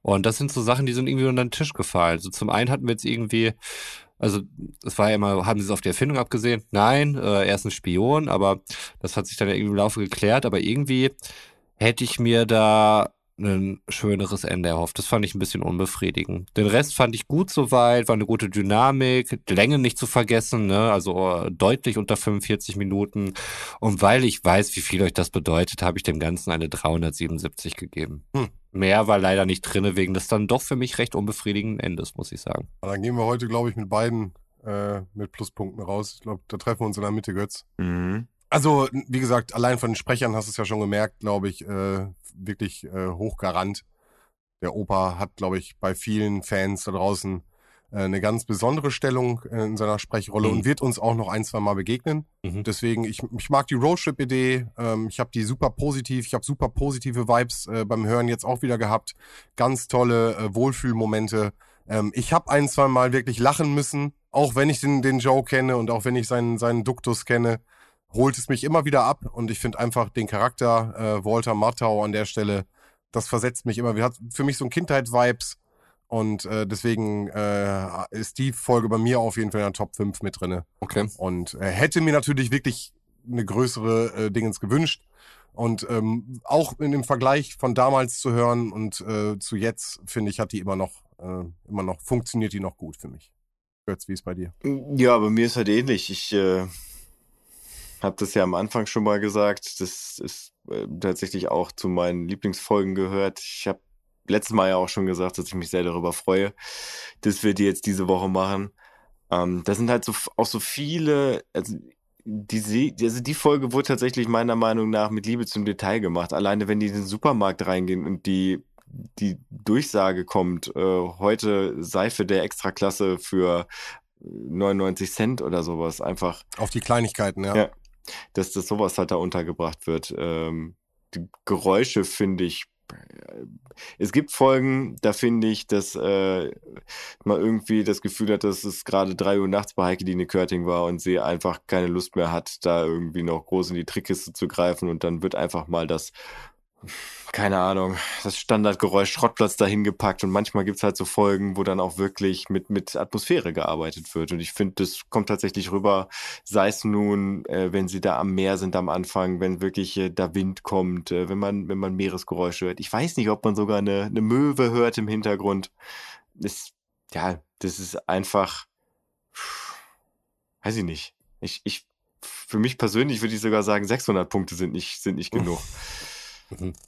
Und das sind so Sachen, die sind irgendwie unter den Tisch gefallen. Also zum einen hatten wir jetzt irgendwie also es war ja immer, haben sie es auf die Erfindung abgesehen? Nein, äh, er ist ein Spion, aber das hat sich dann ja irgendwie im Laufe geklärt. Aber irgendwie hätte ich mir da ein schöneres Ende erhofft. Das fand ich ein bisschen unbefriedigend. Den Rest fand ich gut soweit, war eine gute Dynamik, Länge nicht zu vergessen, ne? also äh, deutlich unter 45 Minuten. Und weil ich weiß, wie viel euch das bedeutet, habe ich dem Ganzen eine 377 gegeben. Hm. Mehr war leider nicht drinne wegen des dann doch für mich recht unbefriedigenden Endes, muss ich sagen. Dann gehen wir heute, glaube ich, mit beiden äh, mit Pluspunkten raus. Ich glaube, da treffen wir uns in der Mitte, Götz. Mhm. Also, wie gesagt, allein von den Sprechern hast du es ja schon gemerkt, glaube ich, äh, wirklich äh, hochgarant. Der Opa hat, glaube ich, bei vielen Fans da draußen äh, eine ganz besondere Stellung in seiner Sprechrolle mhm. und wird uns auch noch ein, zwei Mal begegnen. Mhm. Deswegen, ich, ich mag die Roadtrip-Idee. Ähm, ich habe die super positiv, ich habe super positive Vibes äh, beim Hören jetzt auch wieder gehabt. Ganz tolle äh, Wohlfühlmomente. Ähm, ich habe ein, zwei Mal wirklich lachen müssen, auch wenn ich den, den Joe kenne und auch wenn ich seinen, seinen Duktus kenne holt es mich immer wieder ab und ich finde einfach den Charakter äh, Walter Matthau an der Stelle, das versetzt mich immer hat für mich so ein Kindheit-Vibes und äh, deswegen äh, ist die Folge bei mir auf jeden Fall in der Top 5 mit drinne. Okay. Und äh, hätte mir natürlich wirklich eine größere äh, Dingens gewünscht. Und ähm, auch in dem Vergleich von damals zu hören und äh, zu jetzt, finde ich, hat die immer noch, äh, immer noch, funktioniert die noch gut für mich. Götz, wie ist bei dir? Ja, bei mir ist halt ähnlich. Ich äh, habe das ja am Anfang schon mal gesagt. Das ist äh, tatsächlich auch zu meinen Lieblingsfolgen gehört. Ich habe letztes Mal ja auch schon gesagt, dass ich mich sehr darüber freue, dass wir die jetzt diese Woche machen. Ähm, da sind halt so auch so viele, also die, also die Folge wurde tatsächlich meiner Meinung nach mit Liebe zum Detail gemacht. Alleine wenn die in den Supermarkt reingehen und die die Durchsage kommt, äh, heute Seife der Extraklasse für 99 Cent oder sowas, einfach. Auf die Kleinigkeiten, ja. ja dass das sowas halt da untergebracht wird. Ähm, die Geräusche finde ich äh, es gibt Folgen, da finde ich, dass äh, man irgendwie das Gefühl hat, dass es gerade drei Uhr nachts bei Heike Dine Körting war und sie einfach keine Lust mehr hat, da irgendwie noch groß in die Trickkiste zu greifen und dann wird einfach mal das keine Ahnung, das Standardgeräusch Schrottplatz dahin gepackt und manchmal gibt's halt so Folgen, wo dann auch wirklich mit, mit Atmosphäre gearbeitet wird. Und ich finde, das kommt tatsächlich rüber, sei es nun, äh, wenn sie da am Meer sind am Anfang, wenn wirklich äh, da Wind kommt, äh, wenn man, wenn man Meeresgeräusche hört. Ich weiß nicht, ob man sogar eine, eine Möwe hört im Hintergrund. Das, ja, das ist einfach, weiß ich nicht. Ich, ich, für mich persönlich würde ich sogar sagen, 600 Punkte sind nicht, sind nicht genug.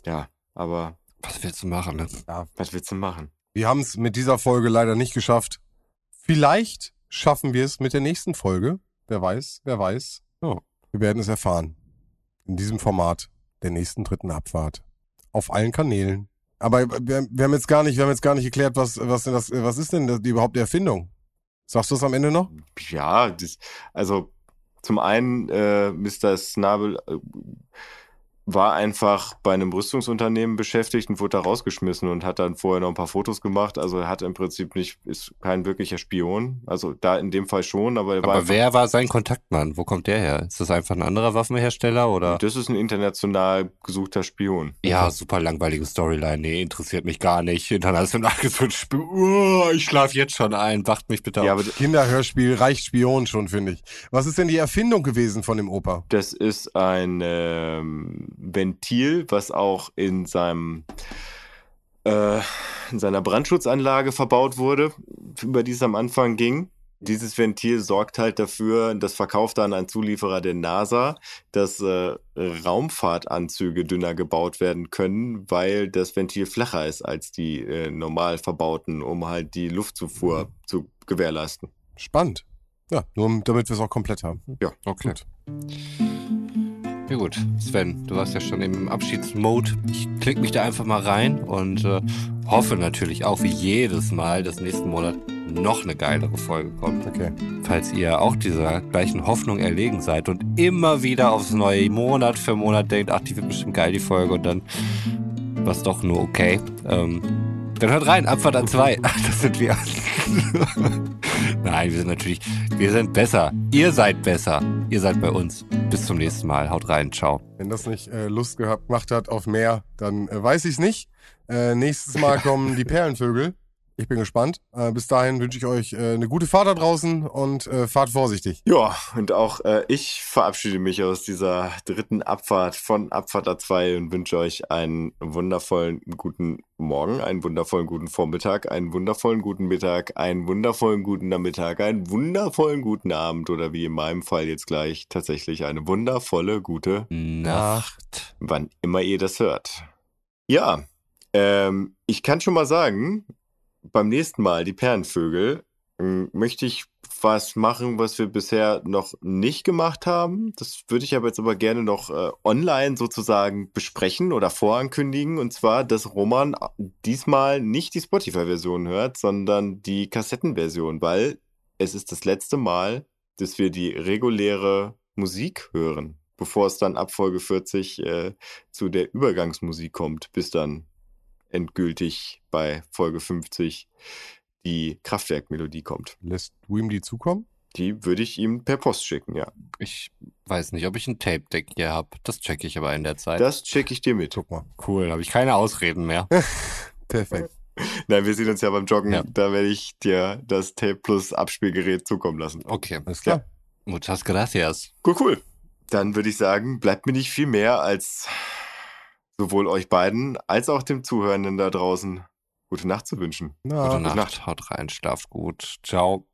Ja, aber. Was willst du machen, ne? Ja. Was willst du machen? Wir haben es mit dieser Folge leider nicht geschafft. Vielleicht schaffen wir es mit der nächsten Folge. Wer weiß, wer weiß. Oh. Wir werden es erfahren. In diesem Format der nächsten dritten Abfahrt. Auf allen Kanälen. Aber wir, wir, haben jetzt gar nicht, wir haben jetzt gar nicht geklärt, was, was, das, was ist denn das, die, überhaupt die Erfindung? Sagst du es am Ende noch? Ja, das, also zum einen äh, Mr. Snabel äh, war einfach bei einem Rüstungsunternehmen beschäftigt und wurde da rausgeschmissen und hat dann vorher noch ein paar Fotos gemacht. Also er hat im Prinzip nicht, ist kein wirklicher Spion. Also da in dem Fall schon, aber er war. Aber wer war sein Kontaktmann? Wo kommt der her? Ist das einfach ein anderer Waffenhersteller oder? Das ist ein international gesuchter Spion. Ja, super langweilige Storyline. Nee, interessiert mich gar nicht. International gesucht Spion. Oh, ich schlaf jetzt schon ein. Wacht mich bitte auf. Ja, aber Kinderhörspiel reicht Spion schon, finde ich. Was ist denn die Erfindung gewesen von dem Opa? Das ist ein, ähm Ventil, was auch in seinem äh, in seiner Brandschutzanlage verbaut wurde, über die es am Anfang ging. dieses Ventil sorgt halt dafür, das verkauft dann ein Zulieferer der NASA, dass äh, Raumfahrtanzüge dünner gebaut werden können, weil das Ventil flacher ist als die äh, normal verbauten, um halt die Luftzufuhr mhm. zu gewährleisten. Spannend. Ja, nur damit wir es auch komplett haben. Ja, okay. Gut. Ja gut, Sven, du warst ja schon im Abschiedsmode. Ich klicke mich da einfach mal rein und äh, hoffe natürlich auch wie jedes Mal, dass nächsten Monat noch eine geilere Folge kommt. Okay. Falls ihr auch dieser gleichen Hoffnung erlegen seid und immer wieder aufs neue Monat für Monat denkt, ach, die wird bestimmt geil, die Folge, und dann war es doch nur okay. Ähm, dann hört rein, Abfahrt an zwei. Ach, das sind wir. Nein, wir sind natürlich, wir sind besser. Ihr seid besser. Ihr seid bei uns. Bis zum nächsten Mal. Haut rein. Ciao. Wenn das nicht äh, Lust gehabt, gemacht hat auf mehr, dann äh, weiß ich es nicht. Äh, nächstes Mal kommen die Perlenvögel. Ich bin gespannt. Äh, bis dahin wünsche ich euch äh, eine gute Fahrt da draußen und äh, fahrt vorsichtig. Ja, und auch ich verabschiede mich aus dieser dritten Abfahrt von Abfahrt A2 und wünsche euch einen wundervollen guten Morgen, einen wundervollen guten Vormittag, einen wundervollen guten Mittag, einen wundervollen guten Nachmittag, einen wundervollen guten Abend oder wie in meinem Fall jetzt gleich tatsächlich eine wundervolle gute Nacht. Wann immer ihr das hört. Ja, ähm, ich kann schon mal sagen, beim nächsten Mal, die Perlenvögel, ähm, möchte ich was machen, was wir bisher noch nicht gemacht haben. Das würde ich aber jetzt aber gerne noch äh, online sozusagen besprechen oder vorankündigen. Und zwar, dass Roman diesmal nicht die Spotify-Version hört, sondern die Kassettenversion, weil es ist das letzte Mal, dass wir die reguläre Musik hören, bevor es dann ab Folge 40 äh, zu der Übergangsmusik kommt, bis dann endgültig bei Folge 50 die Kraftwerkmelodie kommt. Lässt du ihm die zukommen? Die würde ich ihm per Post schicken, ja. Ich weiß nicht, ob ich ein Tape-Deck hier habe. Das checke ich aber in der Zeit. Das checke ich dir mit. Guck mal. Cool, habe ich keine Ausreden mehr. Perfekt. Nein, wir sehen uns ja beim Joggen. Ja. Da werde ich dir das Tape Plus Abspielgerät zukommen lassen. Okay, alles klar. Ja. Muchas gracias. Cool, cool. Dann würde ich sagen, bleibt mir nicht viel mehr als sowohl euch beiden als auch dem Zuhörenden da draußen gute Nacht zu wünschen. Na, gute, Nacht. Nacht. Haut rein, schlaft gut. Ciao.